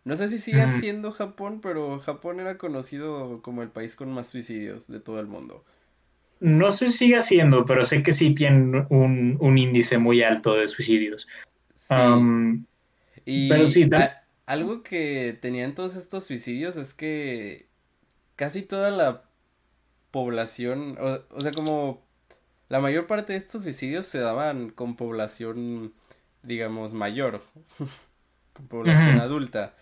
Speaker 3: no sé si sigue siendo Japón, pero Japón era conocido como el país con más suicidios de todo el mundo.
Speaker 2: No sé si sigue siendo, pero sé que sí tiene un, índice muy alto de suicidios. Sí.
Speaker 3: Y algo que tenían todos estos suicidios es que casi toda la población, o, sea, como la mayor parte de estos suicidios se daban con población, digamos, mayor, con población adulta.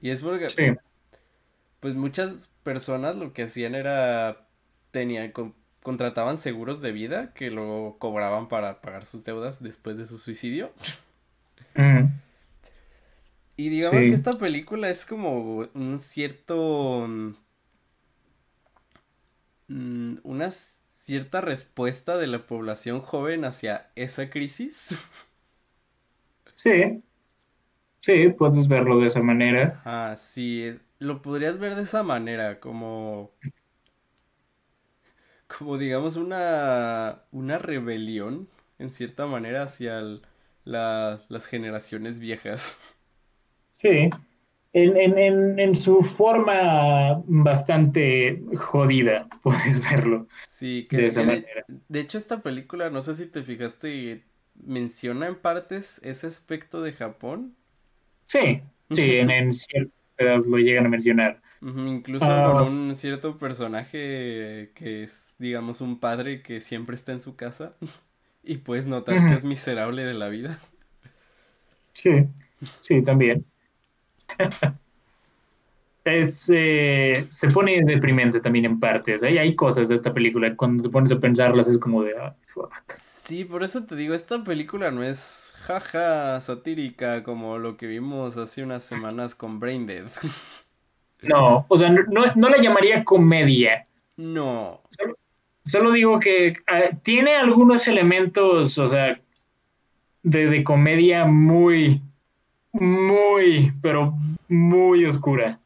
Speaker 3: Y es porque, pues muchas personas lo que hacían era, tenían, contrataban seguros de vida que luego cobraban para pagar sus deudas después de su suicidio. Y digamos que esta película es como un cierto... Mm, una cierta respuesta de la población joven hacia esa crisis.
Speaker 2: Sí, sí, puedes verlo de esa manera.
Speaker 3: Ah, sí, lo podrías ver de esa manera, como... Como digamos una, una rebelión, en cierta manera, hacia las generaciones viejas.
Speaker 2: Sí, en, su forma bastante jodida, puedes verlo.
Speaker 3: Sí, que, de esa manera. De, hecho, esta película, no sé si te fijaste, menciona en partes ese aspecto de Japón.
Speaker 2: Sí, sí, en, ciertos pedazos lo llegan a mencionar.
Speaker 3: incluso ah. con un cierto personaje que es, digamos, un padre que siempre está en su casa y puedes notar que es miserable de la vida.
Speaker 2: Sí, sí, también es, eh, se pone deprimente también en partes. Hay, hay cosas de esta película, cuando te pones a pensarlas es como de... Ah,
Speaker 3: sí, por eso te digo, esta película no es jaja satírica como lo que vimos hace unas semanas con Braindead.
Speaker 2: No, o sea, no, la llamaría comedia.
Speaker 3: No.
Speaker 2: Solo, digo que ah, tiene algunos elementos, o sea, de, de comedia muy, muy, pero muy oscura.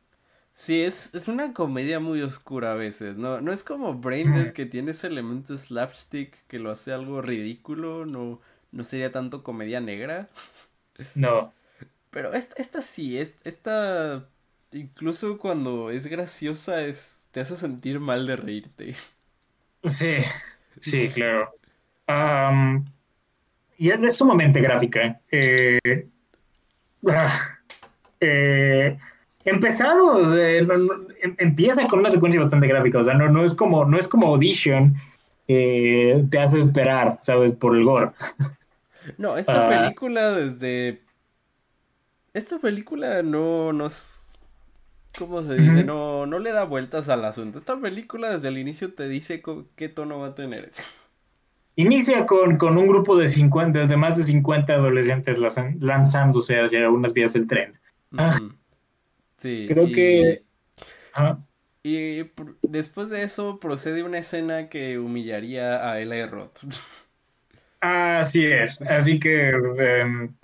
Speaker 3: Sí, es, es una comedia muy oscura a veces, ¿no? No es como Braindead que tiene ese elemento slapstick que lo hace algo ridículo, no, no sería tanto comedia negra.
Speaker 2: No.
Speaker 3: Pero esta, esta sí, esta incluso cuando es graciosa es te hace sentir mal de reírte.
Speaker 2: Sí, sí, claro. y es, sumamente gráfica. Eh, eh, empezado, eh, em, empieza con una secuencia bastante gráfica, o sea, no, no, es, como, no es como Audition, que te hace esperar, ¿sabes? Por el gore.
Speaker 3: No, esta ah. película desde... Esta película no nos... ¿cómo se dice? No, no le da vueltas al asunto. Esta película desde el inicio te dice qué tono va a tener.
Speaker 2: Inicia con, con un grupo de 50, de más de 50 adolescentes lanzándose hacia unas vías del tren. Ah.
Speaker 3: Sí.
Speaker 2: Creo que...
Speaker 3: Y después de eso procede una escena que humillaría a Eli Roth.
Speaker 2: Así es, así que em,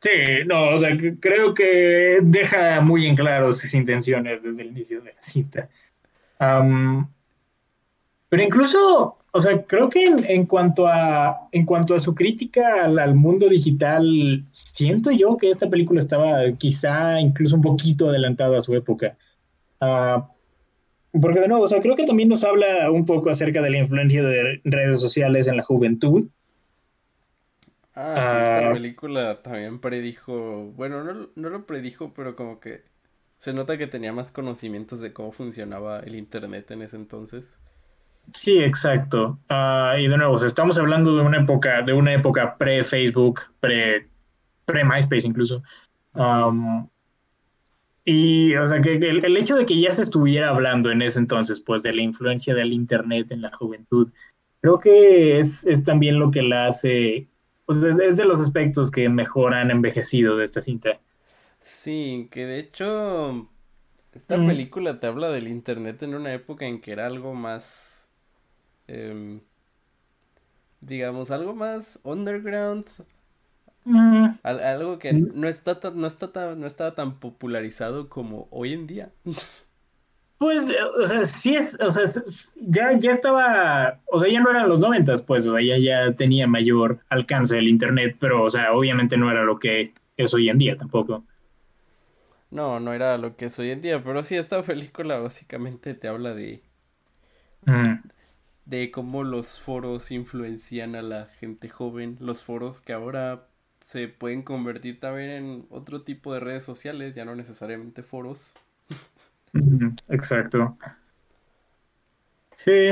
Speaker 2: sí, no, o sea, creo que deja muy en claro sus intenciones desde el inicio de la cinta. pero incluso, o sea, creo que en, cuanto, a, en cuanto a su crítica al, mundo digital, siento yo que esta película estaba quizá incluso un poquito adelantada a su época. Uh, porque de nuevo, o sea, creo que también nos habla un poco acerca de la influencia de redes sociales en la juventud.
Speaker 3: Ah, sí, esta ah. película también predijo, bueno, no, no lo predijo, pero como que se nota que tenía más conocimientos de cómo funcionaba el Internet en ese entonces.
Speaker 2: Sí, exacto. Ah, y de nuevo, estamos hablando de una época, de una época pre-Facebook, pre, pre-MySpace incluso. Y, o sea, que el, hecho de que ya se estuviera hablando en ese entonces, pues, de la influencia del Internet en la juventud, creo que es, también lo que la hace, pues, es, de los aspectos que mejor han envejecido de esta cinta.
Speaker 3: Sí, que de hecho, esta mm. película te habla del Internet en una época en que era algo más, em, digamos, algo más underground, algo que no está tan, no está tan, no estaba tan popularizado como hoy en día.
Speaker 2: Pues, o sea, sí es, o sea, ya, ya estaba, o sea, ya no eran los noventas, pues, o sea, ya, ya tenía mayor alcance el internet, pero, o sea, obviamente no era lo que es hoy en día tampoco.
Speaker 3: No, no era lo que es hoy en día, pero sí, esta película básicamente te habla de, de cómo los foros influencian a la gente joven, los foros que ahora se pueden convertir también en otro tipo de redes sociales, ya no necesariamente foros.
Speaker 2: Exacto. Sí,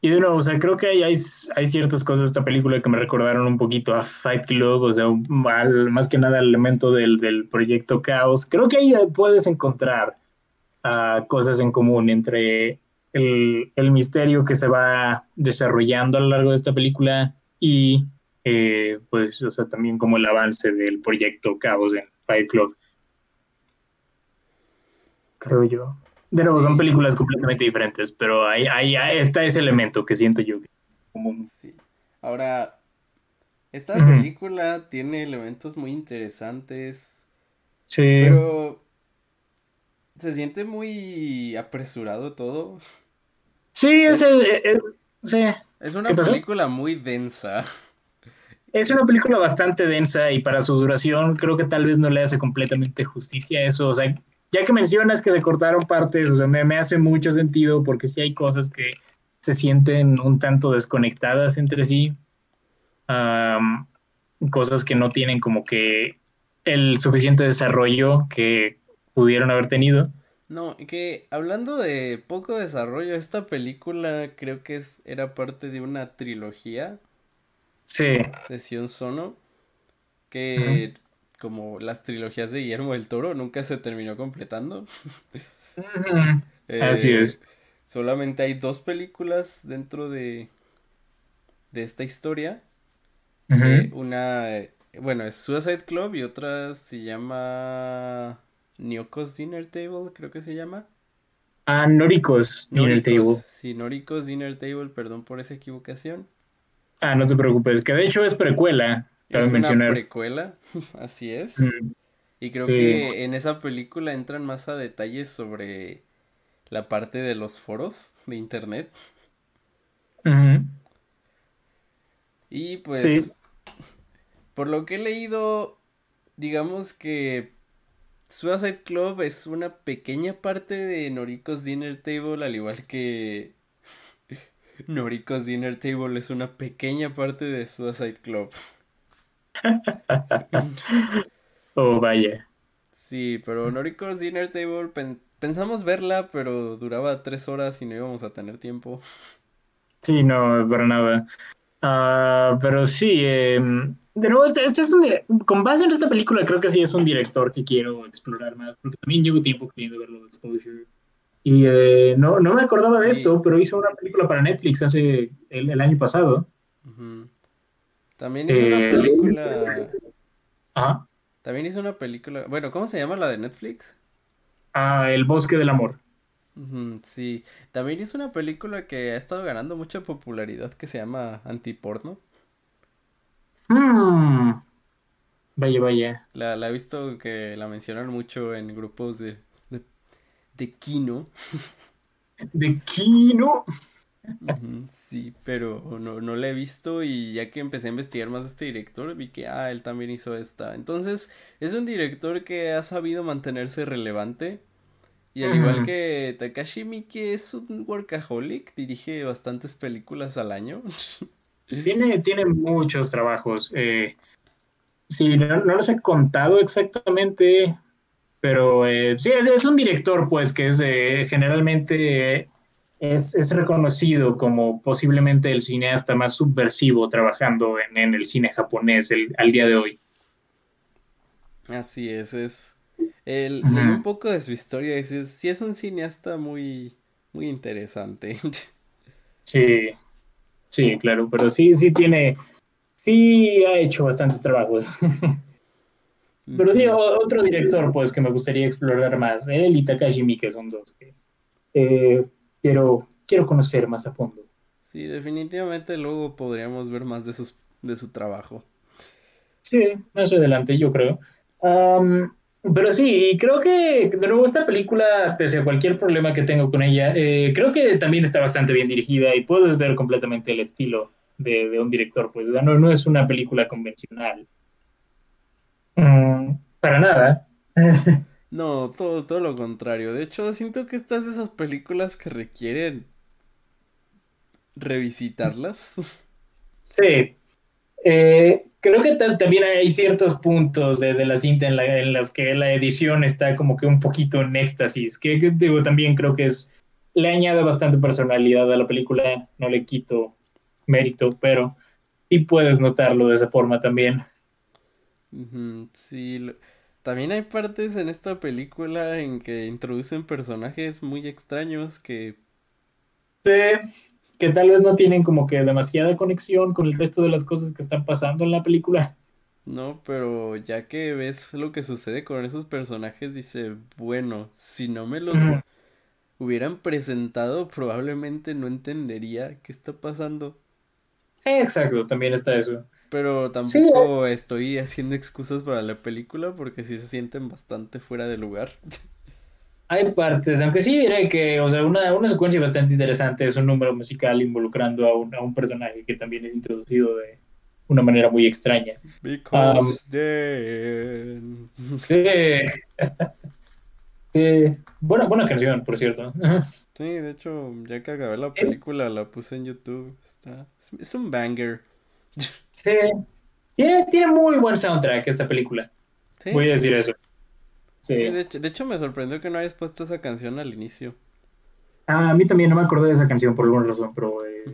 Speaker 2: y de nuevo, o sea, creo que hay, hay, ciertas cosas de esta película que me recordaron un poquito a Fight Club, o sea, más que nada el elemento del, proyecto Caos. Creo que ahí puedes encontrar uh, cosas en común entre el, el, misterio que se va desarrollando a lo largo de esta película y eh, pues, o sea, también como el avance del proyecto Cabos en Fight Club. Creo yo. De nuevo, son películas completamente diferentes, pero ahí, ahí, está ese elemento que siento yo.
Speaker 3: Como... Sí. Ahora, esta película tiene elementos muy interesantes. Sí. Pero se siente muy apresurado todo.
Speaker 2: Sí, es, es, sí.
Speaker 3: es una película muy densa.
Speaker 2: Es una película bastante densa y para su duración creo que tal vez no le hace completamente justicia a eso. O sea, ya que mencionas que se cortaron partes, o sea, me, hace mucho sentido porque sí hay cosas que se sienten un tanto desconectadas entre sí. cosas que no tienen como que el suficiente desarrollo que pudieron haber tenido.
Speaker 3: No, que hablando de poco desarrollo, esta película creo que es, era parte de una trilogía
Speaker 2: Sí.
Speaker 3: Sesión Sono. Que como las trilogías de Guillermo del Toro nunca se terminó completando.
Speaker 2: Eh, Así es.
Speaker 3: Solamente hay dos películas dentro de, de esta historia. Eh, una, bueno, es Suicide Club y otra se llama Niokos Dinner Table, creo que se llama.
Speaker 2: Ah, Noricos Dinner Table.
Speaker 3: Sí, Noricos Dinner Table, perdón por esa equivocación.
Speaker 2: Ah, no te preocupes, que de hecho es precuela.
Speaker 3: Es una precuela, así es. Y creo que en esa película entran más a detalles sobre la parte de los foros de internet. Y pues, por lo que he leído, digamos que Suicide Club es una pequeña parte de Noricos Dinner Table, al igual que Noricos Dinner Table es una pequeña parte de Suicide Club.
Speaker 2: oh, vaya.
Speaker 3: Sí, pero Noricos Dinner Table pensamos verla, pero duraba tres horas y no íbamos a tener tiempo.
Speaker 2: Sí, no, para nada. Ah, pero sí, em, de nuevo, este, este, es un. Con base en esta película, creo que sí es un director que quiero explorar más, porque también llevo tiempo queriendo verlo Exposure. Y eh, no, no me acordaba de esto, pero hizo una película para Netflix hace el, año pasado.
Speaker 3: También hizo una eh, película. Ajá. También hizo una película. Bueno, ¿cómo se llama la de Netflix?
Speaker 2: Ah, El Bosque del Amor.
Speaker 3: Sí, también hizo una película que ha estado ganando mucha popularidad que se llama Antiporno.
Speaker 2: Mm. Vaya, vaya.
Speaker 3: La, la, he visto que la mencionan mucho en grupos de, de, de Kino.
Speaker 2: ¿De Kino?
Speaker 3: sí, pero no, no la he visto y ya que empecé a investigar más de este director, vi que, ah, él también hizo esta. Entonces, es un director que ha sabido mantenerse relevante. Y al igual que Takashi Miike es un workaholic, dirige bastantes películas al año.
Speaker 2: Tiene, tiene muchos trabajos. Eh, sí, no, los he contado exactamente, pero eh, sí, es, un director, pues, que es eh, generalmente es, reconocido como posiblemente el cineasta más subversivo trabajando en, el cine japonés al día de hoy.
Speaker 3: Así es, es. El, un poco de su historia y sí, es un cineasta muy, muy interesante.
Speaker 2: Sí, Sí, claro, pero sí, sí tiene, sí ha hecho bastantes trabajos. pero sí, otro director, pues, que me gustaría explorar más, él y Takashi Miike son dos que eh, quiero, quiero conocer más a fondo.
Speaker 3: Sí, definitivamente luego podríamos ver más de, sus, de su trabajo.
Speaker 2: Sí, más adelante, yo creo. Pero sí, creo que de nuevo esta película, pese a cualquier problema que tengo con ella, eh, creo que también está bastante bien dirigida y puedes ver completamente el estilo de, un director, pues no, no es una película convencional. Mm, para nada.
Speaker 3: no, todo, todo lo contrario. De hecho, siento que estas de esas películas que requieren revisitarlas.
Speaker 2: Sí. Eh, creo que también hay ciertos puntos de, la cinta en, la, los que la edición está como que un poquito en éxtasis, que, digo, también creo que es, le añade bastante personalidad a la película, no le quito mérito, pero y puedes notarlo de esa forma también.
Speaker 3: Sí, también hay partes en esta película en que introducen personajes muy extraños que...
Speaker 2: Sí, que tal vez no tienen como que demasiada conexión con el resto de las cosas que están pasando en la película.
Speaker 3: No, pero ya que ves lo que sucede con esos personajes, dice, bueno, si no me los hubieran presentado, probablemente no entendería qué está pasando.
Speaker 2: Exacto, también está eso.
Speaker 3: Pero tampoco estoy haciendo excusas para la película porque sí se sienten bastante fuera de lugar.
Speaker 2: Hay partes, aunque sí diré que, o sea, una, una secuencia bastante interesante es un número musical involucrando a un, a un personaje que también es introducido de una manera muy extraña. Because um, sí. buena, buena canción, por cierto.
Speaker 3: Sí, de hecho, ya que acabé la película, la puse en YouTube. Está, es, un banger.
Speaker 2: Sí. Tiene, tiene muy buen soundtrack esta película. Voy a decir eso.
Speaker 3: Sí, de, hecho, de, hecho, me sorprendió que no hayas puesto esa canción al inicio.
Speaker 2: Ah, a mí también no me acordé de esa canción por alguna razón, pero eh,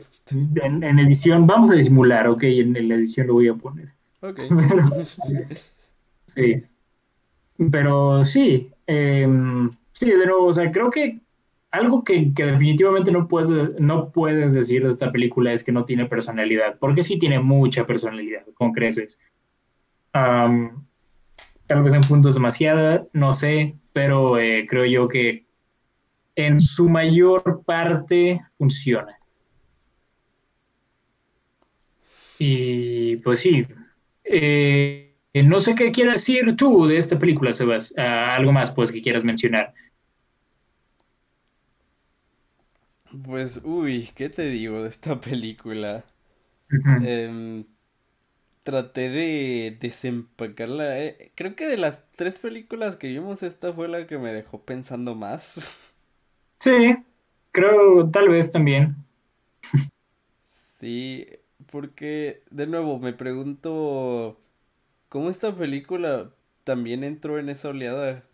Speaker 2: en, edición, vamos a disimular, ok, en, la edición lo voy a poner. Ok. sí. Pero sí, em, sí, de nuevo, o sea, creo que algo que, que, definitivamente no puedes, no puedes decir de esta película es que no tiene personalidad, porque sí tiene mucha personalidad, con creces tal vez en puntos demasiada, no sé, pero eh, creo yo que en su mayor parte funciona. Y pues sí, eh, no sé qué quieras decir tú de esta película, Sebas. Ah, algo más pues que quieras mencionar.
Speaker 3: Pues, uy, ¿qué te digo de esta película? Traté de desempacarla. Eh, creo que de las tres películas que vimos, esta fue la que me dejó pensando más.
Speaker 2: Sí, creo tal vez también.
Speaker 3: Sí, porque de nuevo me pregunto cómo esta película también entró en esa oleada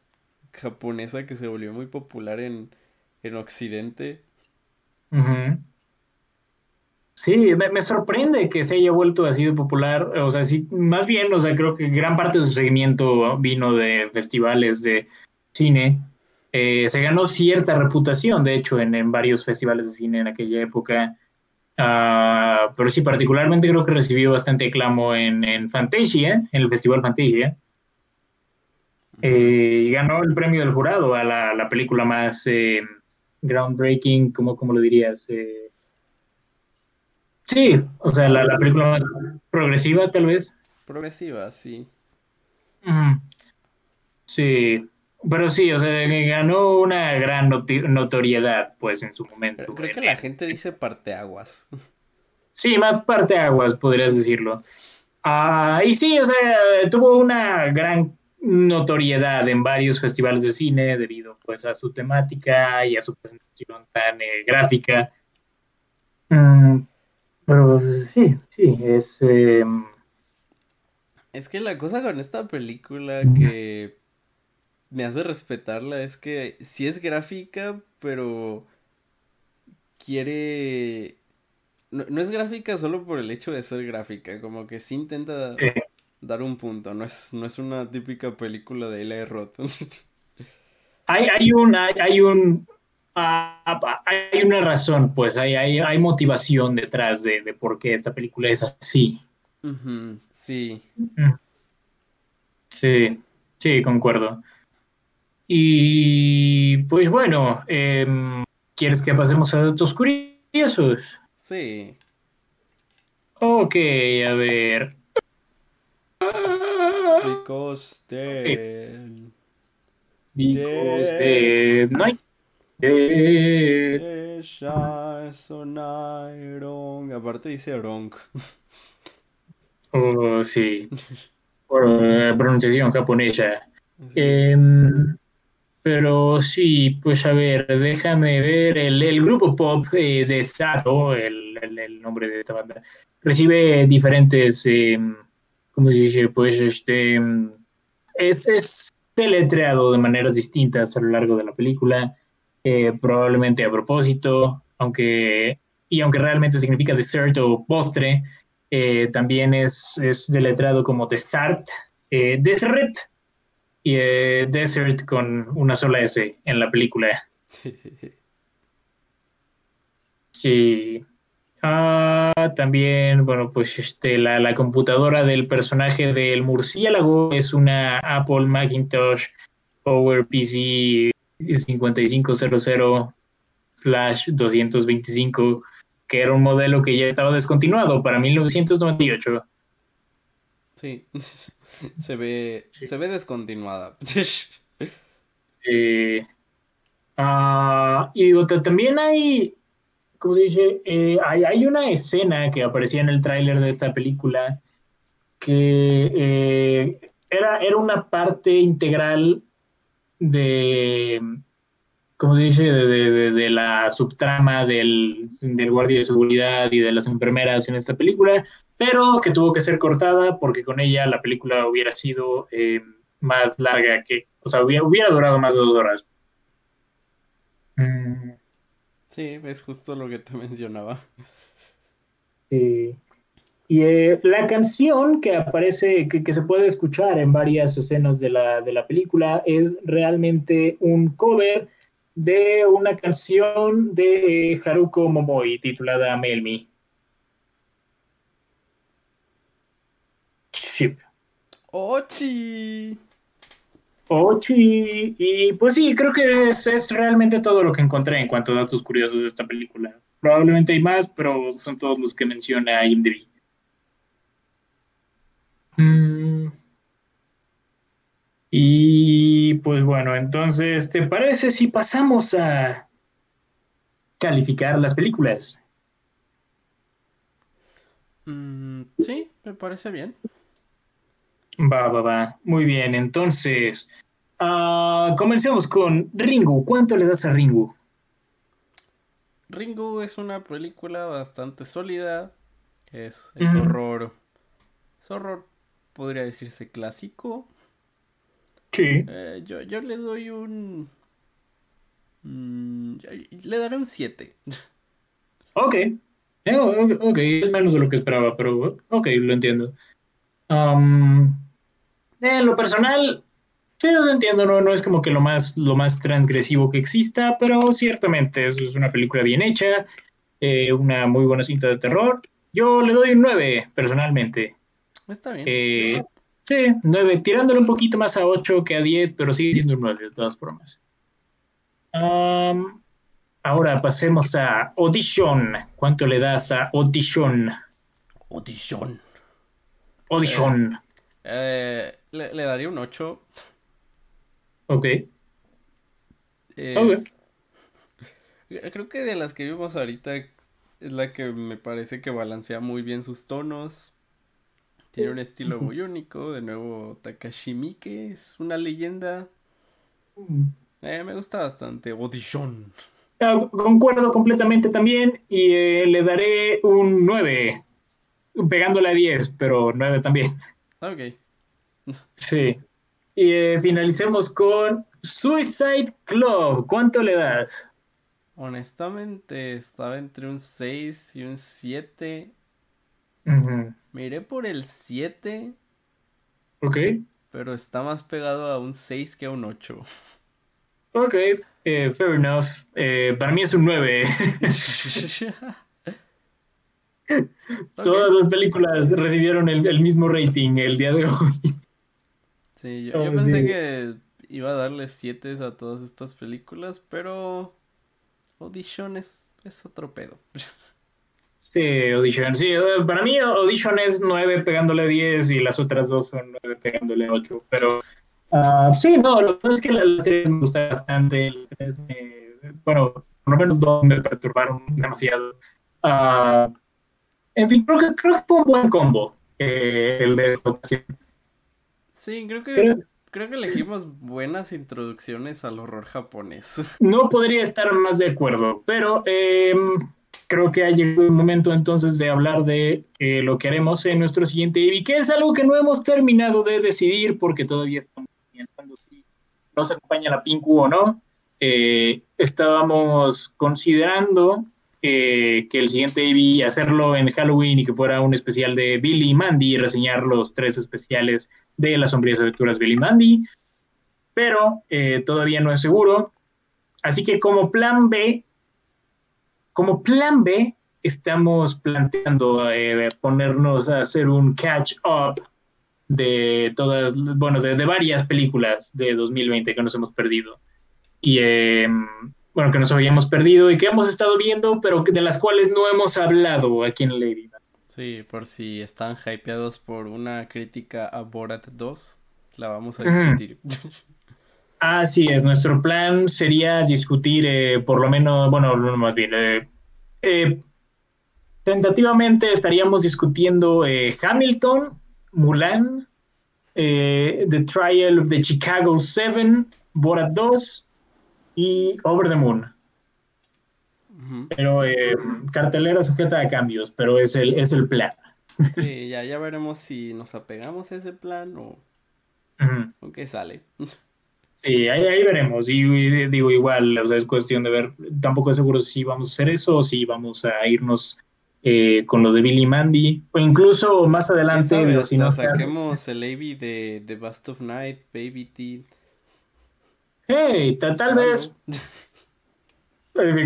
Speaker 3: japonesa que se volvió muy popular en, en Occidente.
Speaker 2: Sí, me, sorprende que se haya vuelto así de popular. O sea, sí, más bien, o sea, creo que gran parte de su seguimiento vino de festivales de cine. Eh, se ganó cierta reputación, de hecho, en, varios festivales de cine en aquella época. Ah, pero sí, particularmente creo que recibió bastante aclamo en, en Fantasia, en el Festival Fantasia. Eh, y ganó el premio del jurado a la, película más eh, groundbreaking, ¿cómo, cómo lo dirías? Eh, Sí, o sea, la, película más progresiva, tal vez.
Speaker 3: Progresiva, sí.
Speaker 2: Sí, pero sí, o sea, ganó una gran notoriedad, pues, en su momento.
Speaker 3: Creo que la gente dice parteaguas.
Speaker 2: Sí, más parteaguas, podrías decirlo. Ah, y sí, o sea, tuvo una gran notoriedad en varios festivales de cine debido, pues, a su temática y a su presentación tan eh, gráfica. Mm, pero sí, sí, es... Em,
Speaker 3: es que la cosa con esta película que me hace respetarla es que sí es gráfica, pero quiere... No, es gráfica solo por el hecho de ser gráfica, como que sí intenta dar un punto, no es, no es una típica película de Eli Roth.
Speaker 2: hay, hay, un, hay un hay una razón, pues hay, hay, motivación detrás de, por qué esta película es así.
Speaker 3: Sí.
Speaker 2: Sí, sí, concuerdo. Y pues bueno, em, ¿quieres que pasemos a datos curiosos?
Speaker 3: Sí.
Speaker 2: Ok, a ver.
Speaker 3: Because
Speaker 2: Because No hay
Speaker 3: ella es una Aparte dice Ronk.
Speaker 2: Oh, sí. Por eh, pronunciación japonesa. Em, pero sí, pues a ver, déjame ver. El, grupo pop eh, de Sato, el, nombre de esta banda, recibe diferentes. Em, ¿Cómo se dice? Pues este. Em, es, es teletreado de maneras distintas a lo largo de la película. Eh, probablemente a propósito, aunque, y aunque realmente significa dessert o postre, eh, también es, es deletrado como dessert, eh, dessert, y dessert con una sola S en la película. Sí. Ah, también, bueno, pues este, la, la, computadora del personaje del murciélago es una Apple Macintosh PowerPC 5500 225, que era un modelo que ya estaba descontinuado para 1998.
Speaker 3: Sí, se ve, se ve descontinuada.
Speaker 2: Ah, y digo, también hay, ¿cómo se dice? Eh, hay, hay, una escena que aparecía en el tráiler de esta película que eh, era, era una parte integral de, ¿cómo se dice?, de, la subtrama del, guardia de seguridad y de las enfermeras en esta película, pero que tuvo que ser cortada porque con ella la película hubiera sido eh, más larga que, o sea, hubiera, durado más de dos horas.
Speaker 3: Mm. Sí, es justo lo que te mencionaba.
Speaker 2: Sí. Y eh, la canción que aparece, que, se puede escuchar en varias escenas de la, película, es realmente un cover de una canción de eh, Haruko Momoi titulada Melmi. Ship.
Speaker 3: Ochi.
Speaker 2: Ochi. Y pues sí, creo que es, es realmente todo lo que encontré en cuanto a datos curiosos de esta película. Probablemente hay más, pero son todos los que menciona IMDb. Mm. Y pues bueno, entonces, ¿te parece si pasamos a calificar las películas?
Speaker 3: Mm, sí, me parece bien.
Speaker 2: Va, va, va. Muy bien, entonces, uh, comencemos con Ringu. ¿Cuánto le das a Ringu?
Speaker 3: Ringu es una película bastante sólida. Es, es horror. Es horror podría decirse clásico.
Speaker 2: Sí.
Speaker 3: Eh, yo, yo, le doy un... Mm, le daré un 7.
Speaker 2: Ok, Eh, ok, es menos de lo que esperaba, pero ok, lo entiendo. Um, en lo personal, sí, lo entiendo, no, no es como que lo más, lo más transgresivo que exista, pero ciertamente es, es una película bien hecha, eh, una muy buena cinta de terror. Yo le doy un 9, personalmente.
Speaker 3: Está bien.
Speaker 2: Eh, sí, 9, tirándole un poquito más a 8 que a 10, pero sigue siendo un 9 de todas formas. Um, ahora pasemos a Audition. ¿Cuánto le das a Audition?
Speaker 3: Audition.
Speaker 2: Audition.
Speaker 3: Eh, le, le daría un 8.
Speaker 2: ok.
Speaker 3: Es-
Speaker 2: Ok.
Speaker 3: Creo que de las que vimos ahorita es la que me parece que balancea muy bien sus tonos. Tiene un estilo muy único. De nuevo, Takashi Miike es una leyenda. Eh, me gusta bastante. Audition.
Speaker 2: Ah, Concuerdo completamente también y eh, le daré un 9, pegándole a 10, pero 9 también.
Speaker 3: Ok.
Speaker 2: Sí. Y eh, finalicemos con Suicide Club. ¿Cuánto le das?
Speaker 3: Honestamente, estaba entre un 6 y un 7.
Speaker 2: Ujú.
Speaker 3: Me iré por el 7,
Speaker 2: Ok.
Speaker 3: pero está más pegado a un 6 que a un 8.
Speaker 2: Ok. eh, fair enough. Eh, para mí es un 9.
Speaker 3: Ok.
Speaker 2: Todas las películas recibieron el, el mismo rating el día de hoy.
Speaker 3: Sí, yo, yo
Speaker 2: Oh,
Speaker 3: pensé
Speaker 2: sí.
Speaker 3: que iba a darle 7 a todas estas películas, pero Audition es, es otro pedo.
Speaker 2: Sí, Audition. Sí, eh, para mí Audition es 9 pegándole 10 y las otras dos son 9 pegándole 8. Pero ah, sí, no, lo que pasa es que las series me gustan bastante. las tres me- bueno, por lo menos dos me perturbaron demasiado. Ah, en fin, creo que, creo que fue un buen combo eh, el de esta ocasión.
Speaker 3: Sí, creo que,
Speaker 2: Creo-
Speaker 3: creo que elegimos buenas introducciones al horror japonés.
Speaker 2: No podría estar más de acuerdo, pero eh, creo que ha llegado el momento entonces de hablar de eh, lo que haremos en nuestro siguiente EVI, que es algo que no hemos terminado de decidir porque todavía estamos pensando si nos acompaña la Pinku o no. Eh, estábamos considerando eh, que el siguiente EVI hacerlo en Halloween y que fuera un especial de Billy y Mandy y reseñar los tres especiales de las sombrías aventuras Billy y Mandy, pero eh, todavía no es seguro. Así que como plan B, como plan B, estamos planteando eh, ponernos a hacer un catch up de todas, bueno, de, de varias películas de 2020 que nos hemos perdido. Y eh, bueno, que nos habíamos perdido y que hemos estado viendo, pero de las cuales no hemos hablado aquí en Lady.
Speaker 3: Sí, por si están hypeados por una crítica a Borat 2, la vamos a discutir.
Speaker 2: Así es, nuestro plan sería discutir eh, por lo menos, bueno, no, más bien, eh, eh, tentativamente estaríamos discutiendo Hamilton, Mulan, The Trial of the Chicago 7, Borat 2 y Over the Moon. Pero cartelera sujeta a cambios, pero es el, es el plan.
Speaker 3: Sí, ya, ya veremos si nos apegamos a ese plan o,
Speaker 2: Ujú.
Speaker 3: o qué sale.
Speaker 2: Sí, ahí, ahí veremos. Y, y digo, igual, o sea, es cuestión de ver. Tampoco es seguro si vamos a hacer eso o si vamos a irnos eh, con lo de Billy Mandy. O incluso más
Speaker 3: ¿Quién
Speaker 2: adelante,
Speaker 3: sabe?
Speaker 2: digo, si no
Speaker 3: Hasta
Speaker 2: se hace-
Speaker 3: saquemos el AV de The Bust of Night, Baby Teeth.
Speaker 2: Hey, ta- tal vez,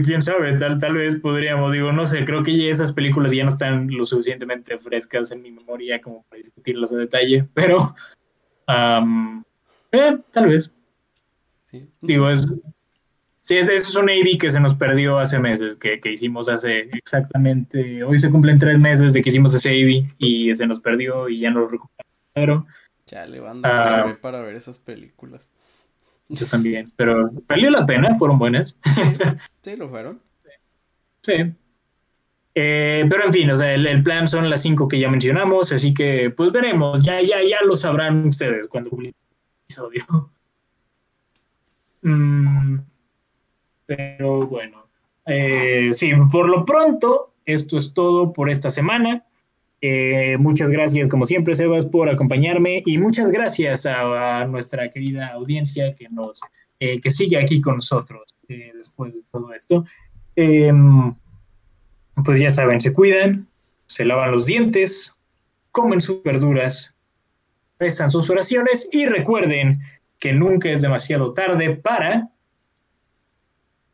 Speaker 2: quién sabe, tal, tal vez podríamos, digo, no sé, creo que ya esas películas ya no están lo suficientemente frescas en mi memoria como para discutirlas a detalle, pero eh, tal vez.
Speaker 3: Sí.
Speaker 2: Digo, es. Sí, ese es un que se nos perdió hace meses, que, que hicimos hace exactamente. Hoy se cumplen tres meses de que hicimos ese AV y se nos perdió y ya no lo recuperamos. Pero
Speaker 3: Chale, banda, lloré para ver esas películas.
Speaker 2: yo también. Pero valió la pena, fueron buenas.
Speaker 3: Sí, lo fueron.
Speaker 2: Sí. Eh, pero en fin, o sea, el, el plan son las cinco que ya mencionamos, así que pues veremos. Ya, ya, ya lo sabrán ustedes cuando publique el episodio. Mm, pero bueno, eh, sí, por lo pronto, esto es todo por esta semana. Eh, muchas gracias, como siempre, Sebas, por acompañarme y muchas gracias a, nuestra querida audiencia que nos eh, que sigue aquí con nosotros después de todo esto. Eh, pues ya saben, se cuidan, se lavan los dientes, comen sus verduras, rezan sus oraciones y recuerden que nunca es demasiado tarde para...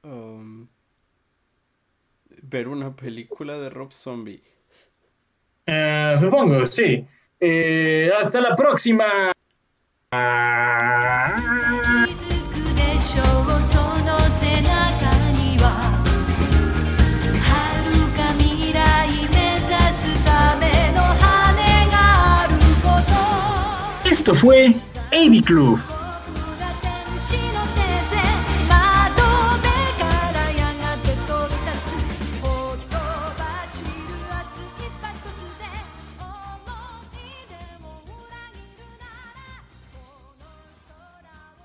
Speaker 3: Um, ver una película de Rob Zombie.
Speaker 2: Uh, supongo, sí. Eh, hasta la próxima. Ah. 'Esto fue AB Club.